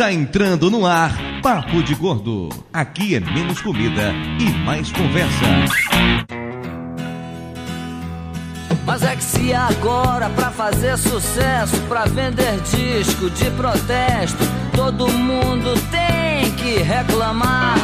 Está entrando no ar Papo de Gordo. Aqui é menos comida e mais conversa. Mas é que se agora pra fazer sucesso, pra vender disco de protesto, todo mundo tem que reclamar.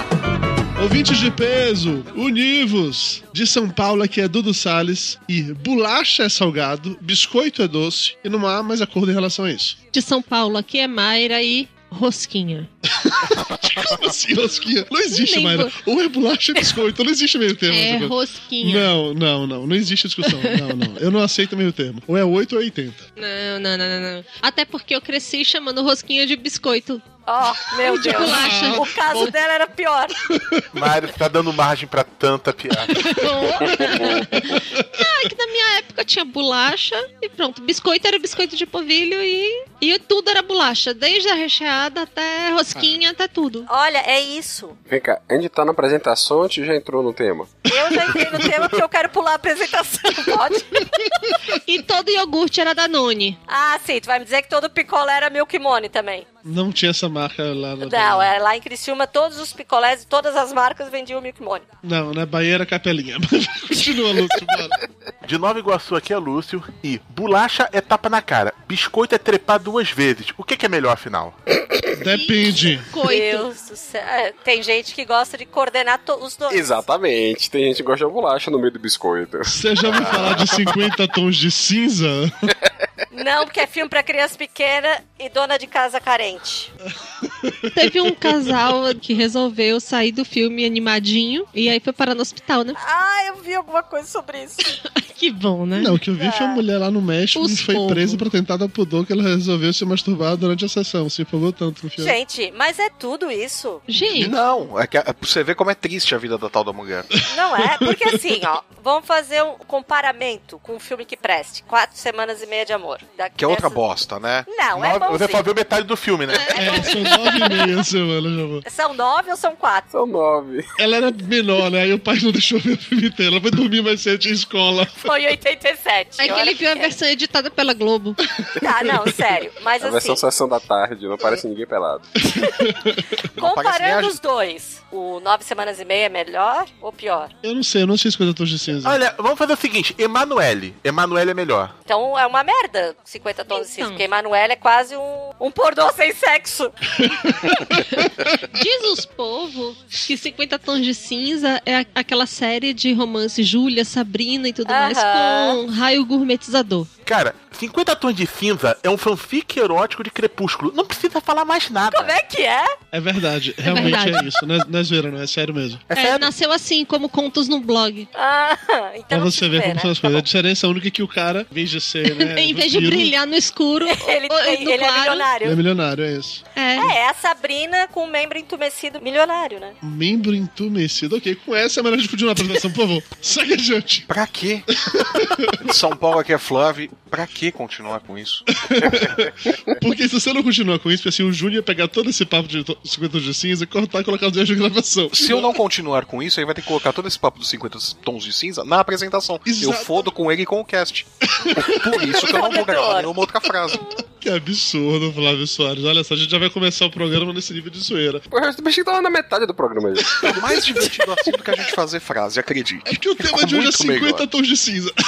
Ouvintes de peso, univos! De São Paulo aqui é Dudu Salles e bolacha é salgado, biscoito é doce e não há mais acordo em relação a isso. De São Paulo aqui é Mayra e rosquinha. Como assim, rosquinha? Não existe, Mayra. Ou é bolacha ou é biscoito, não existe meio termo. É rosquinha. Não, não, não. Não existe discussão. Não, não. Eu não aceito meio termo. Ou é 8 ou é 80. Não, não, não, não, não. Até porque eu cresci chamando rosquinha de biscoito. Ó, meu De Deus. O caso dela era pior. Mário tá dando margem pra tanta piada. ah, é que na minha época tinha bolacha e pronto. Biscoito era biscoito de polvilho e, e tudo era bolacha. Desde a recheada até rosquinha, até tudo. Olha, é isso. Vem cá, a gente tá na apresentação ou a gente já entrou no tema? Eu já entrei no tema porque eu quero pular a apresentação, pode? E todo iogurte era Danone. Ah, sim, tu vai me dizer que todo picolé era Milk Money também. Não tinha essa marca lá no. Não, é lá em Criciúma todos os picolés e todas as marcas vendiam Milk Money. Não, na Bahia era capelinha. Continua, Lúcio, bora. De Nova Iguaçu aqui é Lúcio. E bolacha é tapa na cara. Biscoito é trepar duas vezes. O que, que é melhor afinal? Depende. Coito. Deus do céu. É, tem gente que gosta de coordenar os dois. Exatamente, tem gente que gosta de bolacha no meio do biscoito. Você já ouviu falar de 50 tons de cinza? Não, porque é filme pra criança pequena e dona de casa carente. Teve um casal que resolveu sair do filme animadinho e aí foi parar no hospital, né? Ah, eu vi alguma coisa sobre isso. Que bom, né? Não, o que eu vi foi uma mulher lá no México Os que foi povos. presa pra tentar dar pudor que ela resolveu se masturbar durante a sessão. Se empolgou tanto no filme. Gente, mas é tudo isso. Gente, Não, é que é pra você ver como é triste a vida da tal da mulher. Não é? Porque assim, ó, vamos fazer um comparamento com um filme que preste. Quatro semanas e meia de amor. Da- Que é outra dessas- bosta, né? Não, é Nove- você só bonzinho. viu metade do filme, né? É, são nove e meia semana, já vou. São nove ou são quatro? São nove. Ela era menor, né? Aí o pai não deixou ver o filme inteiro. Ela foi dormir mais cedo em escola. Foi em 87. é que eu ele viu a versão editada pela Globo. Tá, não, sério. Mas A versão assim, sessão da tarde, não parece ninguém pelado. Comparando os dois, o nove semanas e meia é melhor ou pior? Eu não sei, eu não sei 50 tons de cinza. Olha, vamos fazer o seguinte: Emanuele. Emanuele é melhor. Então é uma merda 50 tons de cinza, Então. porque Emanuele é quase um, um pornô sem sexo. Diz os povos que 50 Tons de Cinza é a- aquela série de romance Júlia, Sabrina e tudo mais Aham. com raio gourmetizador. Cara, 50 Tons de Cinza é um fanfic erótico de crepúsculo. Não precisa falar mais nada. Como é que é? É verdade, realmente é, verdade. isso. Não é, não é zoeira, não, é sério mesmo. É É, sério? nasceu assim, como contos no blog. Ah, então Pra você ver como né? são as Tá coisas. A diferença única é que o cara, em vez de ser, né, em vez de brilhar no escuro, Ele, ou tem- no ele é claro, milionário. Ele é milionário, é isso. é. É, é a Sabrina com um membro entumecido milionário, né? Membro entumecido. Ok, com essa é melhor a gente continuar a apresentação, por favor. Segue adiante. Pra quê? São Paulo aqui é Flávio. Pra que continuar com isso? Porque se você não continuar com isso, assim, o Júnior ia pegar todo esse papo de to- 50 tons de cinza, cortar e colocar os erros de gravação. Se eu não continuar com isso, aí vai ter que colocar todo esse papo dos 50 tons de cinza na apresentação. Eu Exato. fodo com ele e com o cast. Por isso que eu não vou gravar nenhuma outra frase. Que absurdo, Flávio Soares. Olha só, a gente já vai começar o programa nesse nível de zoeira. Pô, eu achei que tava na metade do programa já. É mais divertido assim do que a gente fazer frase, acredite. É que o tema Ficou de hoje é muito 50 melhor. tons de cinza.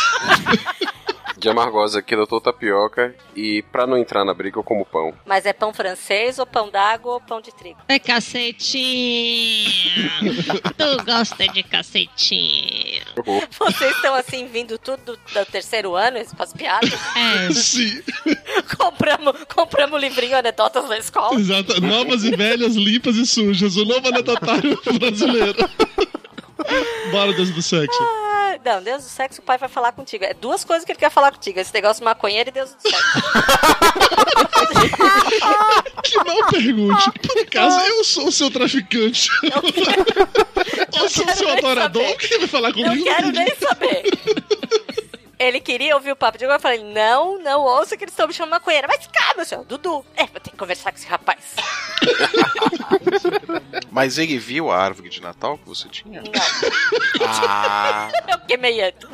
De amargosa aqui, doutor Tapioca. E pra não entrar na briga, eu como pão. Mas é pão francês, ou pão d'água, ou pão de trigo. É cacetinho. tu gosta de cacetinho. Vocês estão assim, vindo tudo do, do terceiro ano, piadas? É. Sim, compramos, compramos o livrinho Anedotas na escola. exato. Novas e velhas, limpas e sujas. O novo anedotário brasileiro. Bora, Deus do sexo. Ah, não, Deus do sexo, o pai vai falar contigo. É duas coisas que ele quer falar contigo: esse negócio de maconheiro e Deus do sexo. Que mal pergunte. Por acaso, eu sou o seu traficante. Ou sou o quero seu adorador? saber. Que ele vai falar comigo? Não quero nem saber. Ele queria ouvir o papo de agora. Eu falei, não, não ouça que eles estão me chamando maconheira. Mas calma, senhor, Dudu. É, vou ter que conversar com esse rapaz. Mas ele viu a árvore de Natal que você tinha? Não, Ah, eu queimei antes.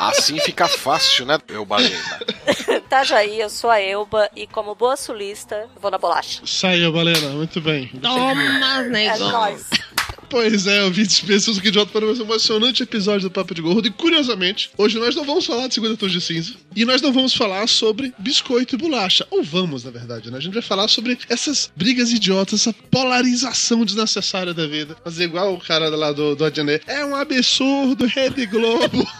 assim fica fácil, né, eu balena? Tá, Jair, eu sou a Elba e como boa sulista, vou na bolacha. Saiu, Balena, muito bem. Toma, É negócio. nóis. Pois é, ouvintes, pessoas aqui de volta para mais um emocionante episódio do Papo de Gordo. E curiosamente, hoje nós não vamos falar de Segunda Tons de Cinza. E nós não vamos falar sobre biscoito e bolacha. Ou vamos, na verdade, né? A gente vai falar sobre essas brigas idiotas, essa polarização desnecessária da vida. Fazer igual o cara lá do, do Adjané. É um absurdo, Rede Globo.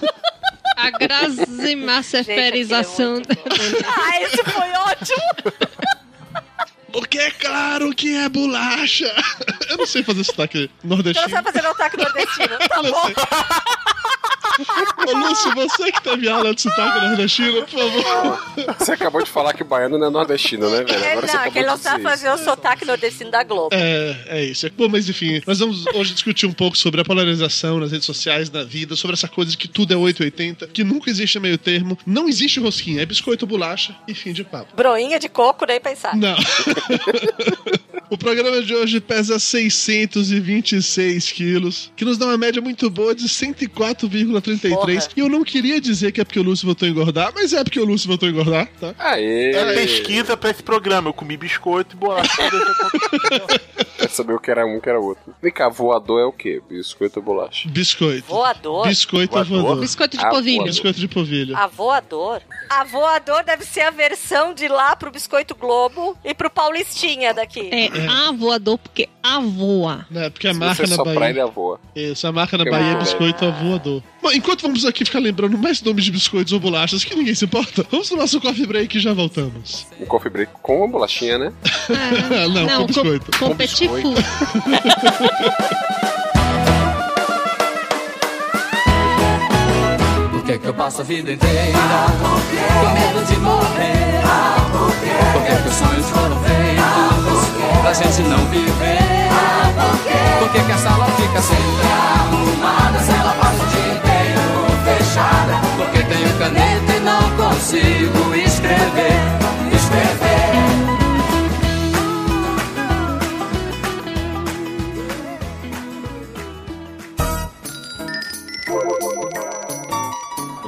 A grasimasseferização. Gente, Ah, esse foi ótimo. Porque é claro que é bolacha. Eu não sei fazer sotaque Você não nordestino. sabe fazer meu ataque nordestino. Tá bom. Ô, Lúcio, você que teve aula de sotaque nordestino, por favor. Você acabou de falar que o baiano não é nordestino, né, velho? É, Agora não, é que ele não sabe fazer o sotaque nordestino da Globo. É, é isso. Bom, mas enfim, nós vamos hoje discutir um pouco sobre a polarização nas redes sociais, na vida, sobre essa coisa de que tudo é 880, que nunca existe meio termo, não existe rosquinha, é biscoito ou bolacha e fim de papo. Broinha de coco, nem pensar. Não. O programa de hoje pesa 626 quilos, que nos dá uma média muito boa de 104,33. Porra. E eu não queria dizer que é porque o Lúcio voltou a engordar, mas é porque o Lúcio voltou a engordar, tá? Aê! É pesquisa pra esse programa. Eu comi biscoito e bolacha. Quer saber o que era um, o que era outro. Vem cá, voador é o quê? Biscoito ou bolacha? Biscoito. Voador? Biscoito ou Voador? voador? Biscoito de Ah, polvilho. voador. Biscoito de polvilho. A voador? A voador deve ser a versão de lá pro Biscoito Globo e pro Paulistinha daqui. É a voador porque a voa. Né, porque a Se marca na Bahia. ele voa. Isso, a marca na Bahia é muito biscoito a voador. Bom, enquanto vamos aqui ficar lembrando mais nomes de biscoitos ou bolachas, que ninguém se importa, vamos no nosso coffee break e já voltamos. Um coffee break com uma bolachinha, né? Ah, Não, com com, biscoito. com Com petit biscoito. four. Por que, que eu passo a vida inteira com medo de morrer? Por que, que os sonhos foram feitos pra gente não viver? Por que, que a sala fica sempre arrumada se ela passa fechada? Porque tenho caneta e não consigo escrever.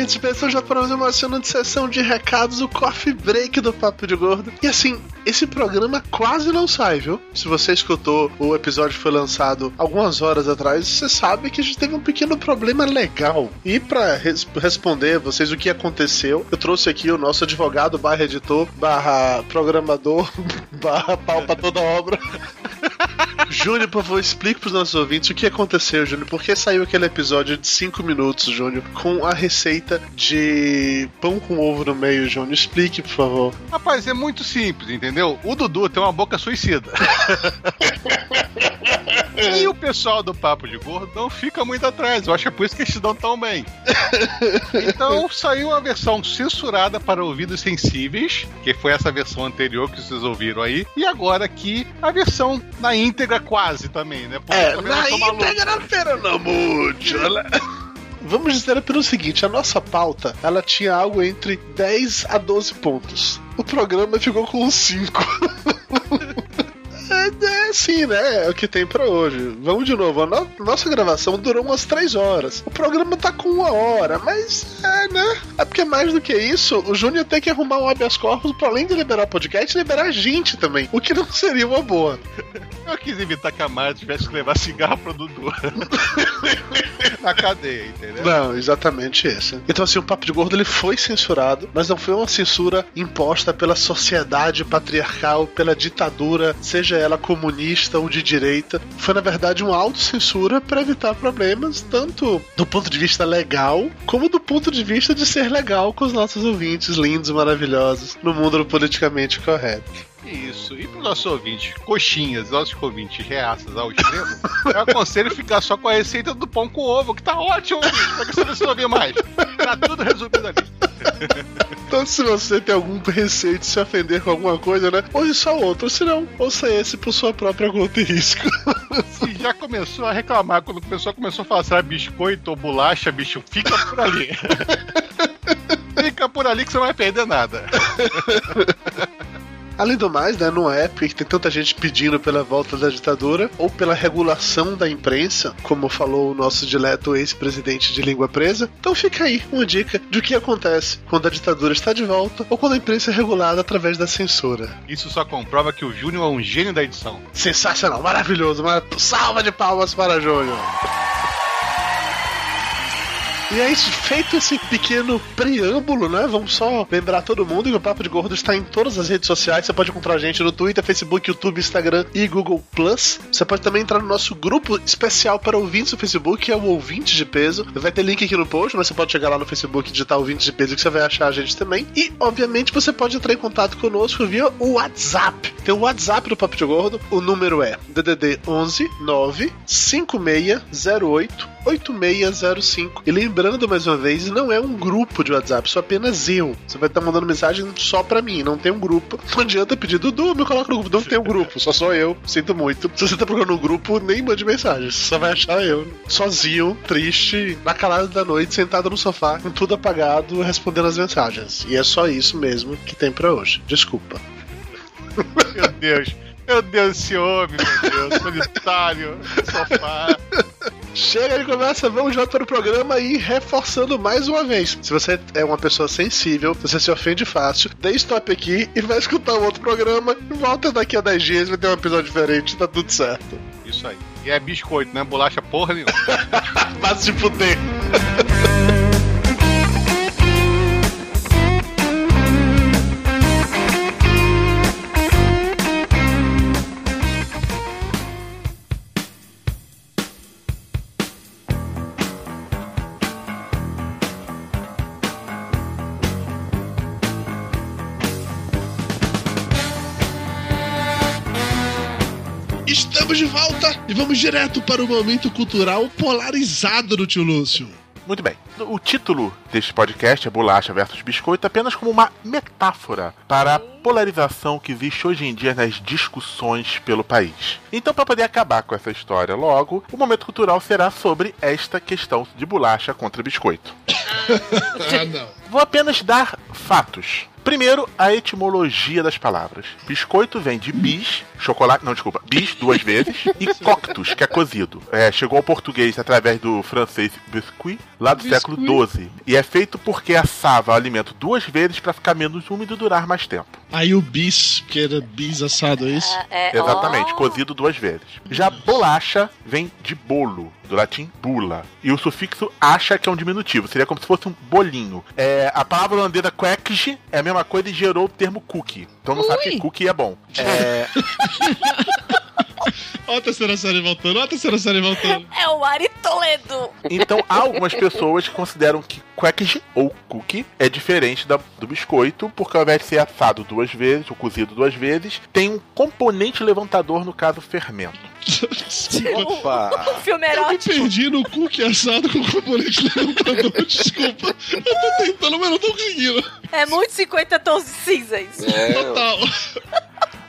ouvintes, pessoas já uma emocionante sessão de recados, o coffee break do Papo de Gordo. E assim, esse programa quase não sai, viu? Se você escutou o episódio foi lançado algumas horas atrás, você sabe que a gente teve um pequeno problema legal. E para res responder vocês o que aconteceu, eu trouxe aqui o nosso advogado barra editor, barra programador, barra pau toda obra. Júnior, por favor, explique pros nossos ouvintes o que aconteceu, Júnior. Por que saiu aquele episódio de 5 minutos, Júnior, com a receita de pão com ovo no meio, Júnior? Explique, por favor. Rapaz, é muito simples, entendeu? O Dudu tem uma boca suicida. e o pessoal do Papo de Gordo não fica muito atrás. Eu acho que é por isso que eles se dão tão bem. Então saiu a versão censurada para ouvidos sensíveis, que foi essa versão anterior que vocês ouviram aí. E agora aqui a versão na íntegra quase também, né? Porque É, eu na íntegra, pero não muito. Ela- Vamos dizer pelo seguinte, a nossa pauta, ela tinha algo entre 10 a 12 pontos. O programa ficou com 5. assim, né? É o que tem pra hoje. Vamos de novo. A no- nossa gravação durou umas três horas. O programa tá com uma hora, mas é, né? É porque mais do que isso, o Júnior tem que arrumar um habeas corpus pra além de liberar podcast, liberar a gente também. O que não seria uma boa. Eu quis evitar que a Mara tivesse que levar cigarro pro Dudu. Na cadeia, entendeu? Não, exatamente isso. Então, assim, o Papo de Gordo ele foi censurado, mas não foi uma censura imposta pela sociedade patriarcal, pela ditadura, seja ela comunista ou de direita. Foi, na verdade, uma autocensura para evitar problemas, tanto do ponto de vista legal, como do ponto de vista de ser legal com os nossos ouvintes lindos, maravilhosos, no mundo do politicamente correto. Isso. E pro nosso ouvinte, coxinhas, nossos ouvintes reaças ao extremo, eu aconselho ficar só com a receita do pão com ovo, que tá ótimo, ouvinte, pra que você não ouvir mais. Tá tudo resumido ali. Então, se você tem algum receio de se ofender com alguma coisa, né? Ou só outro, se não, ouça esse por sua própria conta e risco. Se já começou a reclamar, quando o pessoal começou a falar sabe, biscoito ou bolacha, bicho, fica por ali. fica por ali que você não vai perder nada. Além do mais, né, não é porque tem tanta gente pedindo pela volta da ditadura ou pela regulação da imprensa, como falou o nosso dileto ex-presidente de língua presa. Então fica aí uma dica de o que acontece quando a ditadura está de volta ou quando a imprensa é regulada através da censura. Isso só comprova que o Júnior é um gênio da edição. Sensacional, maravilhoso, uma salva de palmas para Júnior. E é isso, feito esse pequeno preâmbulo, né? Vamos só lembrar todo mundo que o Papo de Gordo está em todas as redes sociais. Você pode encontrar a gente no Twitter, Facebook, YouTube, Instagram e Google Plus. Você pode também entrar no nosso grupo especial para ouvintes do Facebook, que é o Ouvinte de Peso. Vai ter link aqui no post, mas você pode chegar lá no Facebook e digitar Ouvinte de Peso que você vai achar a gente também. E, obviamente, você pode entrar em contato conosco via o WhatsApp. Tem o WhatsApp do Papo de Gordo. O número é DDD 11 9 5608 8605. E lembrando mais uma vez, não é um grupo de WhatsApp, sou apenas eu. Você vai estar mandando mensagem só pra mim, não tem um grupo. Não adianta pedir, Dudu, me coloca no grupo. Não tem um grupo, só sou eu. Sinto muito. Se você tá procurando um grupo, nem mande mensagem. Você só vai achar eu, sozinho, triste, na calada da noite, sentado no sofá, com tudo apagado, respondendo as mensagens. E é só isso mesmo que tem pra hoje. Desculpa. Meu Deus. Meu Deus, esse homem, meu Deus, solitário, sofá. Chega de conversa, vamos já para o programa e reforçando mais uma vez. Se você é uma pessoa sensível, se você se ofende fácil, dê stop aqui e vai escutar um outro programa. Volta daqui a 10 dias, vai ter um episódio diferente, tá tudo certo. Isso aí. E é biscoito, não é bolacha porra nenhuma. Vai se fuder. Estamos de volta e vamos direto para o momento cultural polarizado do tio Lúcio. Muito bem. O título deste podcast é Bolacha versus Biscoito apenas como uma metáfora para a polarização que existe hoje em dia nas discussões pelo país. Então, para poder acabar com essa história logo, o momento cultural será sobre esta questão de bolacha contra biscoito. ah, não. Vou apenas dar fatos. Primeiro, a etimologia das palavras. Biscoito vem de bis, chocolate, não, desculpa, bis duas vezes, e coctus, que é cozido. É, chegou ao português através do francês biscuit, lá do Biscuit. século XII. E é feito porque assava o alimento duas vezes para ficar menos úmido e durar mais tempo. Aí o bis, que era bis assado, é isso? É, Exatamente, cozido duas vezes. Já bolacha vem de bolo, do latim bula. E o sufixo acha que é um diminutivo, seria como se fosse um bolinho. É, a palavra holandesa quackge é a mesma coisa e gerou o termo cookie. Então não sabe que cookie é bom. É, Ó a terceira série voltando, ó a terceira série voltando. É o Ari Toledo. então há algumas pessoas que consideram que quackge ou cookie é diferente da- do biscoito, porque ao invés de ser assado duas vezes ou cozido duas vezes, tem um componente levantador, no caso fermento. Opa! O filme Eu me erótico. perdi no cookie assado com componente levantador, desculpa. Eu tô tentando, mas não tô conseguindo. É muito 50 tons de cinza isso. É, Total.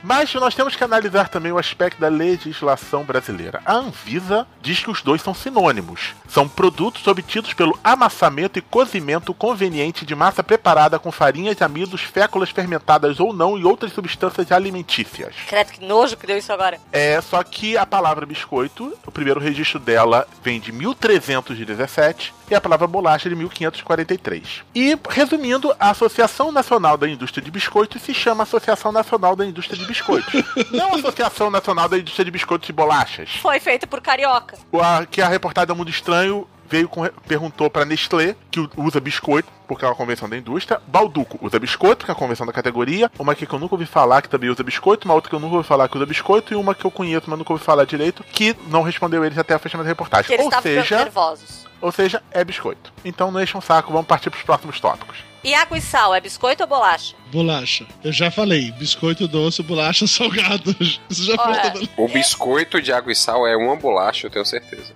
Mas nós temos que analisar também o aspecto da legislação brasileira. A Anvisa diz que os dois são sinônimos. São produtos obtidos pelo amassamento e cozimento conveniente de massa preparada com farinhas, amidos, féculas fermentadas ou não e outras substâncias alimentícias. Credo, que nojo que deu isso agora. É, só que a palavra biscoito, o primeiro registro dela vem de 1317 e a palavra bolacha de 1543. E, resumindo, a Associação Nacional da Indústria de Biscoitos se chama Associação Nacional da Indústria de Biscoitos. não Associação Nacional da Indústria de Biscoitos e Bolachas. Foi feito por carioca. O- a- que a reportagem do Mundo Estranho veio com, perguntou para Nestlé, que usa biscoito, porque é uma convenção da indústria. Balduco usa biscoito, que é a convenção da categoria. Uma aqui que eu nunca ouvi falar, que também usa biscoito. Uma outra que eu nunca ouvi falar, que usa biscoito. E uma que eu conheço, mas nunca ouvi falar direito, que não respondeu eles até o fechamento da reportagem. Eles Ou seja, nervosos. ou seja, é biscoito. Então não enche um saco, vamos partir para os próximos tópicos. E água e sal, é biscoito ou bolacha? Bolacha. Eu já falei, biscoito doce, bolacha salgado. Isso já Olha. foi O biscoito de água e sal é uma bolacha, eu tenho certeza.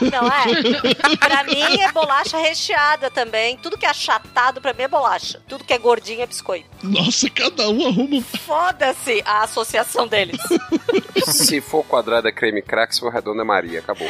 Não é? pra mim é bolacha recheada também. Tudo que é achatado pra mim é bolacha. Tudo que é gordinho é biscoito. Nossa, cada um arruma. Foda-se a associação deles. Se for quadrado é creme crack, se for redondo é Maria. Acabou.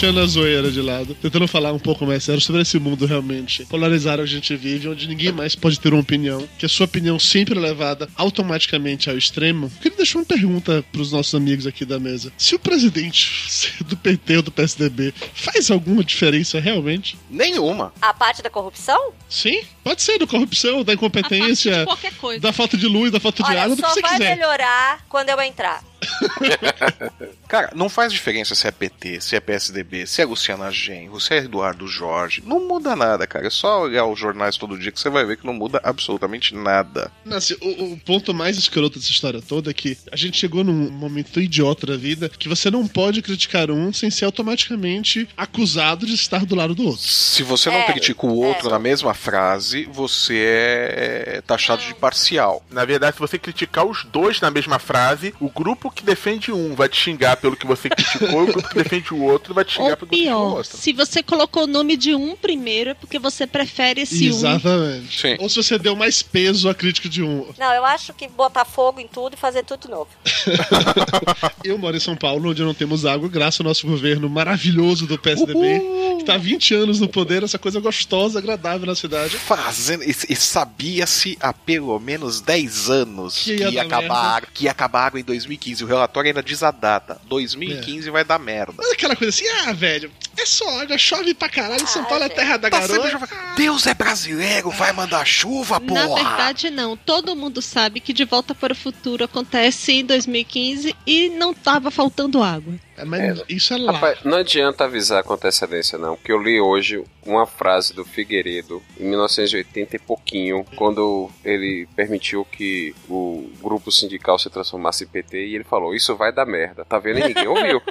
Deixando a zoeira de lado, tentando falar um pouco mais sério sobre esse mundo realmente polarizado que a gente vive, onde ninguém mais pode ter uma opinião, que a sua opinião sempre é levada automaticamente ao extremo. Eu queria deixar uma pergunta pros nossos amigos aqui da mesa. Se o presidente do PT ou do PSDB faz alguma diferença realmente? Nenhuma. A parte da corrupção? Sim, pode ser da corrupção, da incompetência, Qualquer coisa. da falta de luz, da falta de Olha, água, do que só você vai quiser. melhorar quando eu entrar. Cara, não faz diferença se é PT, se é PSDB, se é Luciana Genro, se é Eduardo Jorge. Não muda nada, cara. É só olhar os jornais todo dia que você vai ver que não muda absolutamente nada. Não, assim, o, o ponto mais escroto dessa história toda é que a gente chegou num momento tão idiota da vida que você não pode criticar um sem ser automaticamente acusado de estar do lado do outro. Se você não É, critica o outro na mesma frase, você é taxado de parcial. Na verdade, se você criticar os dois na mesma frase, o grupo que defende um vai te xingar pelo que você criticou, e o grupo que defende o outro vai te xingar Ou pelo que você pior, outro. se você colocou o nome de um primeiro é porque você prefere esse um. Exatamente. Ou se você deu mais peso à crítica de um. Não, eu acho que botar fogo em tudo e fazer tudo de novo. Eu moro em São Paulo, onde não temos água, graças ao nosso governo maravilhoso do PSDB, que tá há 20 anos no poder, essa coisa gostosa, agradável na cidade. Fazendo. E, e sabia-se há pelo menos 10 anos Que que ia ia, dar acabar, merda. que ia acabar a água em 2015. O relatório ainda diz a data. 2015 vai dar merda. Mas aquela coisa assim, ah, velho, é só água, chove pra caralho, São Paulo é terra da Tá garoa. sempre Deus é brasileiro, vai mandar chuva, Na porra! verdade, não. Todo mundo sabe que De Volta para o Futuro acontece em 2015 e não tava faltando água. mas isso é lá. Rapaz, não adianta avisar com antecedência, não, porque eu li hoje uma frase do Figueiredo, em 1980 e pouquinho, quando ele permitiu que o grupo sindical se transformasse em PT, e ele falou: Isso vai dar merda. Tá vendo? E ninguém ouviu.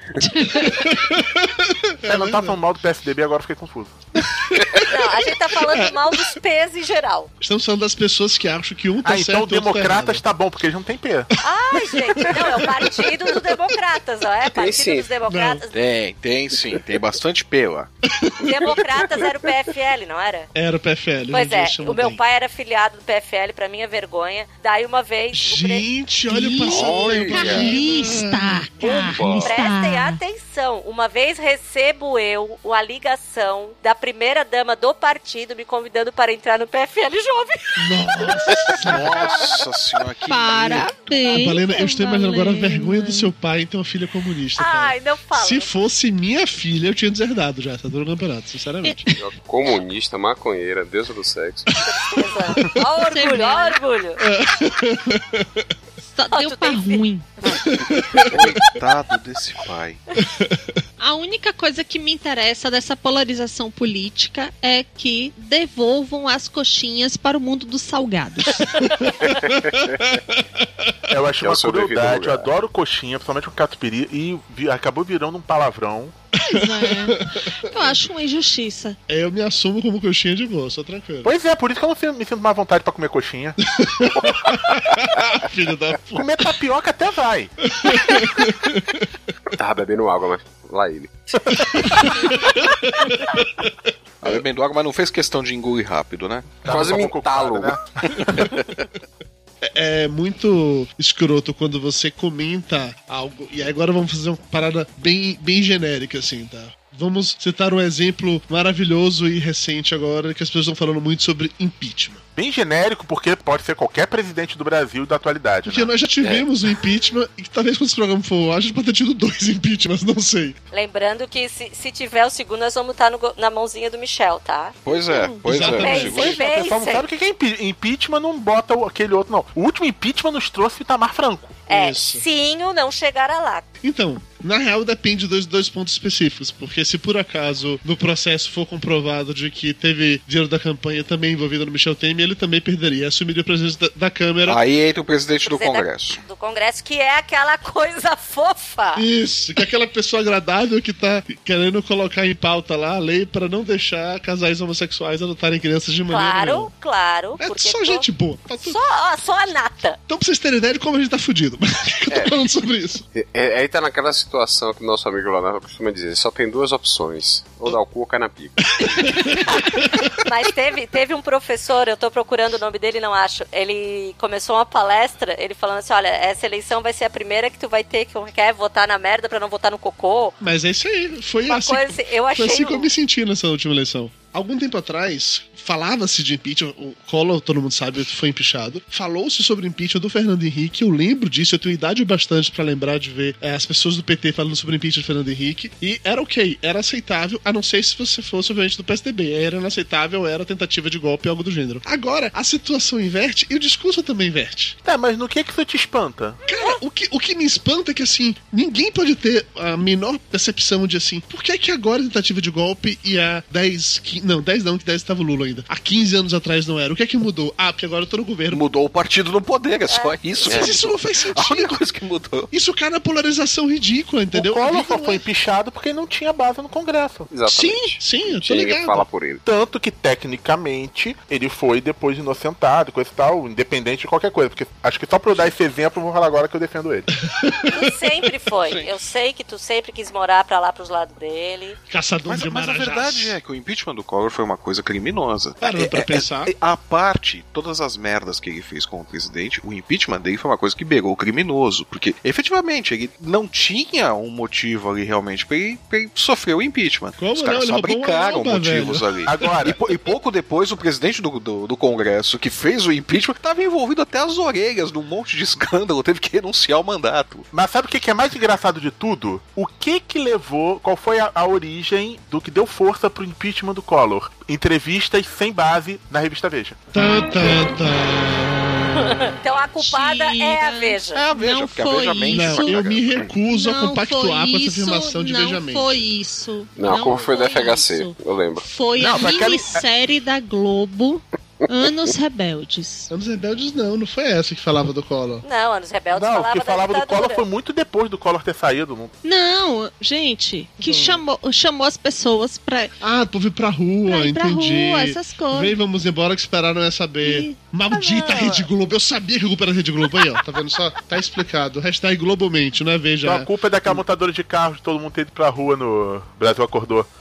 É, não tá falando mal do PSDB, agora eu fiquei confuso. Não, a gente tá falando mal dos P's em geral. Estamos falando das pessoas que acham que um tá Ah, certo então o tá democratas errado. tá bom, porque eles não têm P. Ai, gente, não, é o partido dos democratas, ó. É, partido dos democratas. Tem, tem sim, tem bastante P lá. Democratas era o PFL, não era? Era o PFL. Pois é, o meu bem. pai era filiado do PFL, pra minha vergonha. Daí uma vez. o pre- Gente, olha o passado. Carlista, Prestem atenção. Uma vez recebo eu a ligação da primeira dama do partido me convidando para entrar no PFL Jovem. Nossa senhora, que Parabéns. Valena, eu estou imaginando agora a vergonha do seu pai em ter uma filha comunista. cara. Ai, não fala. Se fosse minha filha, eu tinha deserdado já, tá dando campeonato, sinceramente. Comunista, maconheira, deusa do sexo. Ó orgulho, ó o orgulho. Só deu pra ruim. Coitado desse pai. A única coisa que me interessa dessa polarização política é que devolvam as coxinhas para o mundo dos salgados. Eu acho Que é uma devido crueldade. Eu adoro coxinha, principalmente com catupiry, e vi- acabou virando um palavrão. É. Eu acho uma injustiça. Eu me assumo como coxinha de boa, só tranquilo. Pois é, por isso que eu não me sinto mais vontade pra comer coxinha. Filho da puta. Comer tapioca até vai. Tava bebendo água, mas lá ele. Tá bebendo água, mas não fez questão de engolir rápido, né? Quase me entalo. né? É muito escroto quando você comenta algo. E agora vamos fazer uma parada bem, bem genérica, assim, tá? Vamos citar um exemplo maravilhoso e recente agora, que as pessoas estão falando muito sobre impeachment. Bem genérico, porque pode ser qualquer presidente do Brasil da atualidade. Porque né? nós já tivemos o impeachment, e talvez quando esse programa for ao ar, a gente pode ter tido dois impeachments, não sei. Lembrando que se, se tiver o segundo, nós vamos estar no na mãozinha do Michel, tá? Pois é, pois é. Exatamente. Segura- Bem, O pessoal não bem, sabe o que é impe- impeachment, não bota aquele outro, não. O último impeachment nos trouxe o Itamar Franco. É, Isso. sim ou não chegará lá. Então, na real depende de dois, dois pontos específicos, porque se por acaso no processo for comprovado de que teve dinheiro da campanha também envolvido no Michel Temer, ele também perderia, assumiria a presidência da, da Câmara. Aí entra o presidente do Presidente da- Congresso. Do Congresso, que é aquela coisa fofa. Isso, que é aquela pessoa agradável que tá querendo colocar em pauta lá a lei para não deixar casais homossexuais adotarem crianças de maneira Claro, nenhuma. claro. É porque só tô- gente boa. Tá tudo- Só, ó, só a nata. Então pra vocês terem ideia de como a gente tá fudido. Que eu tô falando sobre isso? É, aí tá naquela situação que nosso amigo Leonardo costuma dizer: só tem duas opções. Ou dar o cu ou cai na pica. Mas teve, teve um professor, eu tô procurando o nome dele, não acho. Ele começou uma palestra, ele falando assim: olha, essa eleição vai ser a primeira que tu vai ter que quer votar na merda pra não votar no cocô. Mas é isso aí. Foi Uma assim, coisa assim, eu foi achei assim que eu me senti nessa última eleição. Algum tempo atrás, falava-se de impeachment, o Collor, todo mundo sabe, foi empichado. Falou-se sobre impeachment do Fernando Henrique, eu lembro disso, eu tenho idade bastante pra lembrar de ver é, as pessoas do PT falando sobre impeachment do Fernando Henrique, e era ok, era aceitável, a não ser se você fosse obviamente do PSDB, era inaceitável, era tentativa de golpe, algo do gênero. Agora, a situação inverte e o discurso também inverte. Tá, mas no que que isso te espanta? Cara, o que, o que me espanta é que, assim, ninguém pode ter a menor percepção de, assim, por que é que agora é tentativa de golpe e há 10, 15, não, 10 não, que 10 estava o Lula ainda. Há 15 anos atrás não era. O que é que mudou? Ah, porque agora eu tô no governo. Mudou o partido no poder, é só isso. Mas isso não faz A única sentido. coisa que mudou. Isso cai na polarização ridícula, entendeu? O Collor só foi é- empichado porque não tinha base no Congresso. Sim, Exatamente. sim, eu tô Tinha ninguém ligado. fala por ele. Tanto que, tecnicamente, ele foi depois inocentado, coisa e tal, independente de qualquer coisa. Porque acho que só pra eu dar esse exemplo, eu vou falar agora que eu defendo ele. Tu sempre foi. Eu sei que tu sempre quis morar pra lá, pros lados dele. Caçador Mas, de mas a verdade é que o impeachment do Collor foi uma coisa criminosa. Parando É, pra é, pensar. é, a parte, todas as merdas que ele fez com o presidente, o impeachment dele foi uma coisa que beirou o criminoso. Porque, efetivamente, ele não tinha um motivo ali realmente pra ele, pra ele sofrer o impeachment. Como Os caras uma fabricaram alma, motivos velho. ali. Agora, E, e pouco depois, o presidente do, do, do Congresso, que fez o impeachment, estava envolvido até as orelhas num monte de escândalo, teve que renunciar ao mandato. Mas sabe o que que é mais engraçado de tudo? O que que levou, qual foi a, a origem do que deu força pro impeachment do Collor? Entrevistas sem base na revista Veja. Tá, tá, tá. Então a culpada é a Veja. É a Veja, não porque a foi Veja mente Não, eu me recuso a Não compactuar foi com essa afirmação de não Vejamente. foi isso. Não, como foi da FHC, isso. eu lembro. Foi Não, a foi aquela- minissérie da Globo, Anos Rebeldes. Anos Rebeldes não, não foi essa que falava do Collor. Não, Anos Rebeldes Não, o falava que falava da do Collor foi muito depois do Collor ter saído. Não... Não, gente, que chamou, chamou as pessoas pra. Ah, pra vir pra rua, Pra ir pra entendi. rua, essas coisas. Vem, vamos embora que esperaram é saber. E- Maldita Ah. Rede Globo, eu sabia que a culpa era a Rede Globo aí, ó. Tá vendo só? Tá explicado. Hashtag globalmente, não é Então veja. a culpa é daquela montadora de carros de todo mundo ter ido pra rua no Brasil Acordou.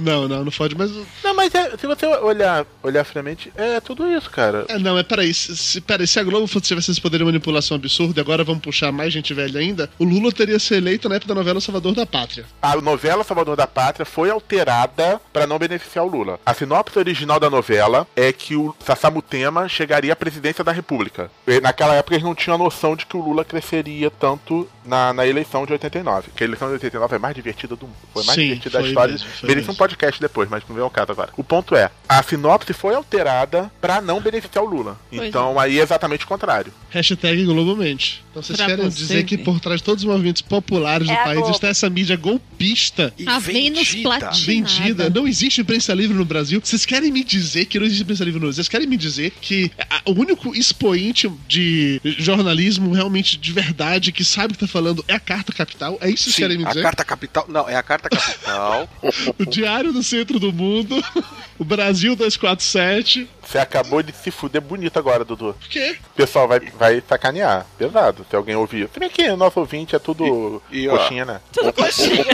Não, não, não fode, mas. Não, mas é- se você olhar, olhar friamente, é tudo isso, cara. É, não, é peraí. Se, se, peraí, se a Globo fosse- tivesse esse poder de manipulação absurdo e agora vamos puxar mais gente velha ainda, o Lula teria sido eleito na época da novela Salvador da Pátria. A novela Salvador da Pátria foi alterada para não beneficiar o Lula. A sinopse original da novela é que o Sassamutema chegaria à presidência da República. E naquela época eles não tinham a noção de que o Lula cresceria tanto na, na eleição de 89. Que a eleição de 89 é mais divertida do mundo. Foi mais Sim, divertida da história. mesmo, mesmo. Podcast depois, mas não vem ao caso agora. O ponto é, a sinopse foi alterada para não beneficiar o Lula. Pois Então aí é exatamente o contrário. Hashtag globalmente. Então vocês Pra querem você dizer que por trás de todos os movimentos populares É do a país Globo. está essa mídia golpista. A Vênus platinada. Vendida. Não existe imprensa livre no Brasil. Vocês querem me dizer que não existe imprensa livre no Brasil? Vocês querem me dizer que a- o único expoente de jornalismo realmente de verdade que sabe o que tá falando é a Carta Capital? É isso que vocês Sim, querem me a dizer? carta capital. Não, é a carta capital. O Diário do Centro do Mundo, o Brasil 247. Você acabou de se fuder bonito agora, Dudu. Por quê? O pessoal vai, vai sacanear. Pesado, se alguém ouvir. Se bem que nosso ouvinte é tudo E- e, ó, coxinha, né? Tudo coxinha.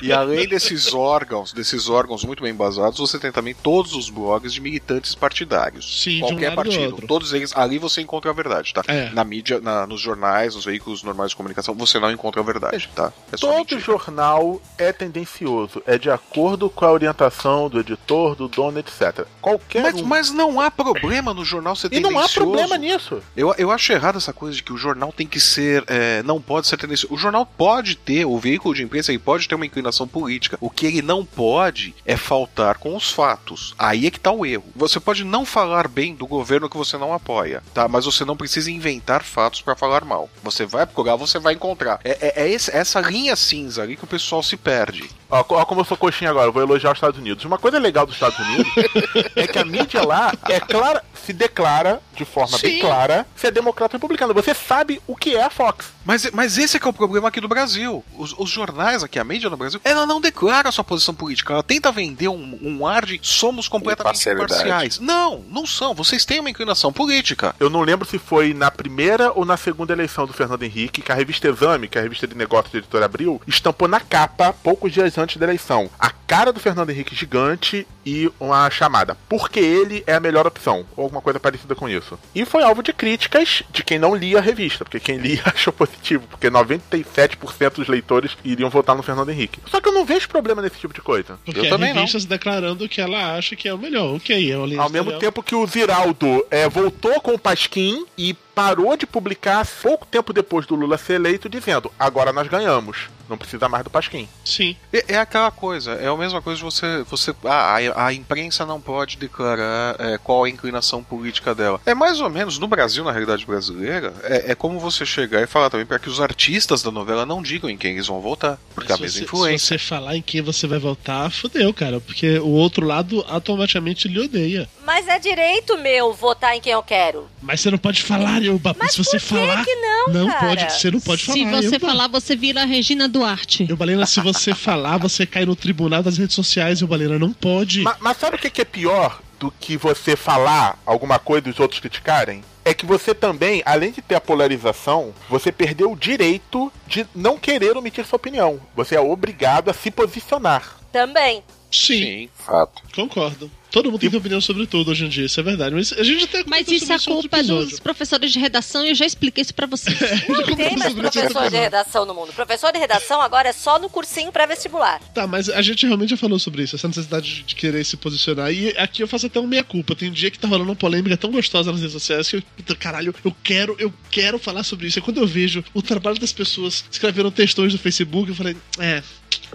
E além desses órgãos, desses órgãos muito bem embasados, você tem também todos os blogs de militantes partidários. Sim, de um Qualquer do partido. outro. Todos eles, ali você encontra a verdade, tá? É. Na mídia, na- nos jornais, nos veículos normais de comunicação, você não encontra a verdade, tá? É só Todo jornal é tendencioso. É de acordo com a orientação do editor, do dono, etc. Qualquer Mas, um. Mas não há problema no jornal ser E não há tendencioso. problema nisso. Eu, eu acho errado essa coisa de que o jornal tem que ser. é, não pode ser tendencioso. O jornal pode ter, o veículo de imprensa ele pode ter uma inclinação política. O que ele não pode é faltar com os fatos. Aí é que tá o erro. Você pode não falar bem do governo que você não apoia, tá? Mas você não precisa inventar fatos pra falar mal. Você vai procurar, você vai encontrar. É, é- é esse- essa linha cinza ali que o pessoal se perde. Ó como eu sou coxinha agora, eu vou elogiar os Estados Unidos. Uma coisa legal dos Estados Unidos é que a mídia lá é clara, se declara de forma bem Sim. clara se é democrata ou republicana. Você sabe o que é a Fox. Mas, mas esse é que é o problema aqui do Brasil. Os, os jornais aqui, a mídia no Brasil, ela não declara a sua posição política. Ela tenta vender um, um ar de somos completamente imparciais. Não, não são. Vocês têm uma inclinação política. Eu não lembro se foi na primeira ou na segunda eleição do Fernando Henrique que a revista Exame, que é a revista de negócios do editor Abril, estampou na capa, poucos dias antes da eleição, a cara do Fernando Henrique gigante e uma chamada. Porque ele é a melhor opção. Ou alguma coisa parecida com isso. E foi alvo de críticas de quem não lia a revista. Porque quem lia achou positivo. Porque 97% dos leitores iriam votar no Fernando Henrique. Só que eu não vejo problema nesse tipo de coisa. Porque a revista se declarando que ela acha que é o melhor. Ok, é o Ao mesmo tempo que o Ziraldo é, voltou com o Pasquim e parou de publicar pouco tempo depois do Lula ser eleito, dizendo: agora nós ganhamos, não precisa mais do Pasquim. Sim. É, é aquela coisa, é a mesma coisa de você. você ah, a, a imprensa não pode declarar é, qual a inclinação política dela. É mais ou menos, no Brasil, na realidade brasileira, é, é como você chegar e falar também para que os artistas da novela não digam em quem eles vão votar. Porque a se mesma você, influência. se você falar em quem você vai votar, fodeu, cara. Porque o outro lado automaticamente lhe odeia. Mas é direito meu votar em quem eu quero. Mas você não pode falar, Elba. se você falar. que não, cara? pode, você não pode falar. Se você falar, você vira a Regina Duarte. Eu, Balena, se você falar, você cai no tribunal das redes sociais, eu, Balena, não pode. Ma- Mas, sabe o que que é pior do que você falar alguma coisa e os outros criticarem? É que você também, além de ter a polarização, você perdeu o direito de não querer omitir sua opinião. Você é obrigado a se posicionar. Também. Sim. Fato. Concordo. Todo mundo tem que ter opinião sobre tudo hoje em dia, isso é verdade. Mas a gente até Mas isso é outro culpa dos professores de redação e eu já expliquei isso pra vocês. Não tem mais professor de redação no mundo. Professor de redação agora é só no cursinho pré-vestibular. Tá, mas a gente realmente já falou sobre isso, essa necessidade de- querer se posicionar. E aqui eu faço até um meia-culpa. Tem um dia que tá rolando uma polêmica tão gostosa nas redes sociais que eu, puta, caralho, eu quero, eu quero falar sobre isso. E quando eu vejo o trabalho das pessoas escrevendo textões no Facebook, eu falei, é,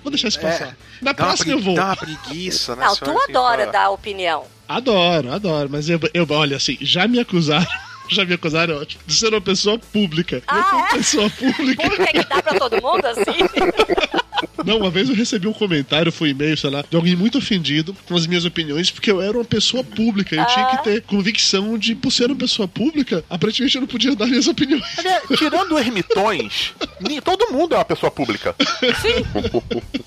vou deixar isso passar. Na Dá uma próxima eu vou. Dá uma preguiça, né? Não, tu adora dar opinião. Adoro, adoro. Mas eu, eu olha assim, já me acusaram. Já me acusaram, ótimo. De ser uma pessoa pública. Ah, eu, como é? pessoa pública. Pública que dá pra todo mundo, assim? Não, uma vez eu recebi um comentário, foi um e-mail, sei lá, de alguém muito ofendido com as minhas opiniões, porque eu era uma pessoa pública. Eu tinha que ter convicção de, por ser uma pessoa pública, aparentemente eu não podia dar minhas opiniões. Aliás, Tirando ermitões, todo mundo é uma pessoa pública.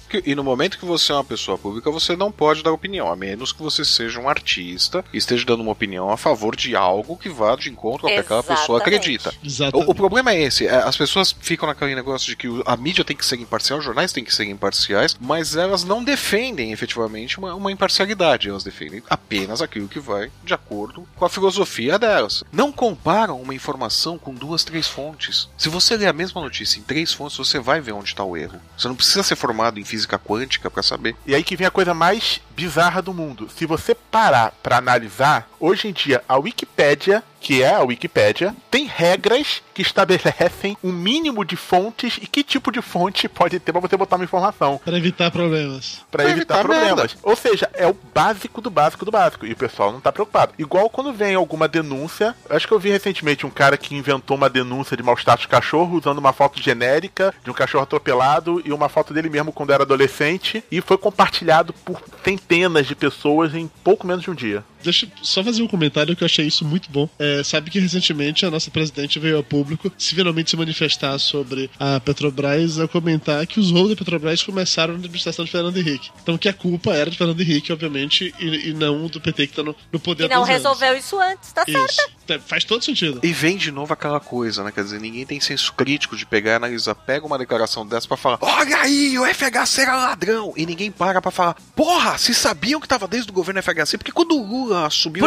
que, e no momento que você é uma pessoa pública, você não pode dar opinião, a menos que você seja um artista e esteja dando uma opinião a favor de algo que vá de encontro ao que aquela pessoa acredita. Exatamente. O, o problema é esse: é, as pessoas ficam naquele negócio de que a mídia tem que ser imparcial, os jornais têm que ser imparciais, mas elas não defendem efetivamente uma, uma imparcialidade, elas defendem apenas aquilo que vai de acordo com a filosofia delas. Não comparam uma informação com duas, três fontes. Se você ler a mesma notícia em três fontes, você vai ver onde está o erro. Você não precisa ser formado em física quântica para saber. E aí que vem a coisa mais bizarra do mundo. Se você parar pra analisar, hoje em dia a Wikipédia, que é a Wikipédia, tem regras que estabelecem um mínimo de fontes e que tipo de fonte pode ter pra você botar uma informação. Pra evitar problemas. Pra Pra evitar, evitar problemas. Ou seja, é o básico do básico do básico. E o pessoal não tá preocupado. Igual quando vem alguma denúncia. eu Acho que eu vi recentemente um cara que inventou uma denúncia de maus tratos de cachorro usando uma foto genérica de um cachorro atropelado e uma foto dele mesmo quando era adolescente. E foi compartilhado por centenas de pessoas em pouco menos de um dia. Deixa eu só fazer um comentário que eu achei isso muito bom. É, sabe que recentemente a nossa presidente veio ao público se finalmente se manifestar sobre a Petrobras a comentar que os rolos da Petrobras começaram na administração de Fernando Henrique. Então que a culpa era de Fernando Henrique, obviamente, e, e não do PT que tá no, no poder E não dois anos. resolveu isso antes, tá certo? Isso. Tá- Faz todo sentido. E vem de novo aquela coisa, né? Quer dizer, ninguém tem senso crítico de pegar e analisar. Pega uma declaração dessa pra falar: Olha aí, o FHC era ladrão. E ninguém para pra falar: Porra, se sabiam que tava desde o governo FHC, porque quando o Lula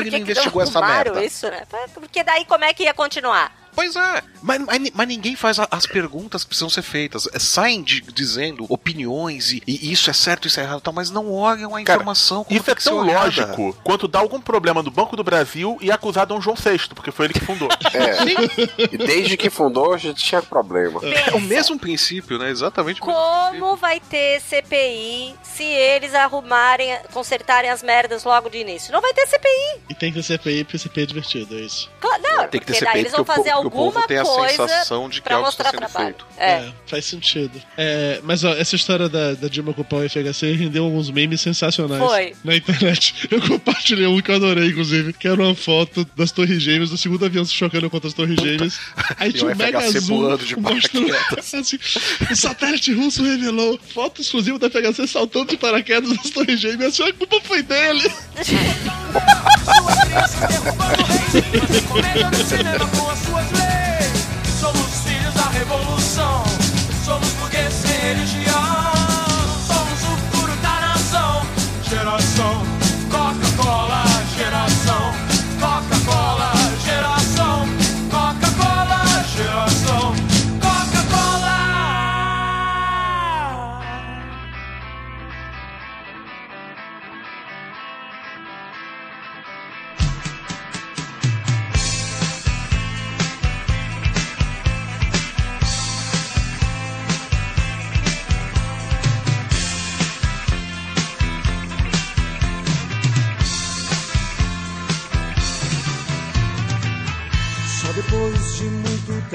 ele que, não investigou essa merda. isso, né? Porque daí como é que ia continuar? Pois é, mas, mas, mas ninguém faz a- as perguntas que precisam ser feitas. É, Saem de- dizendo opiniões e, e isso é certo, isso é errado, e tal, mas não olham a informação como Isso é tão lógico quanto dar algum problema no Banco do Brasil e acusar Dom João VI, porque foi ele que fundou. É. E desde que fundou, a gente tinha problema. É o mesmo princípio, né? Exatamente Como vai ter CPI se eles arrumarem, consertarem as merdas logo de início? Não vai ter CPI. E tem que ter CPI porque CPI é divertido, é isso. Claro, Não, Tem que ter porque daí CPI eles vão porque o po- porque o alguma povo tem a coisa sensação de que algo está mostrar sendo trabalho. feito. É. faz sentido. É, mas ó, essa história da, da Dilma culpar o FHC rendeu alguns memes sensacionais Foi. na internet. Eu compartilhei um que eu adorei, inclusive, que era uma foto das Torres Gêmeas, do segundo avião se chocando contra as Torres Gêmeas. Aí E tinha o um mega pulando de mostrando paraquedas. assim, o satélite russo revelou foto exclusiva da FHC saltando de paraquedas nas Torres Gêmeas. A culpa foi dele. Comendo no cinema com as suas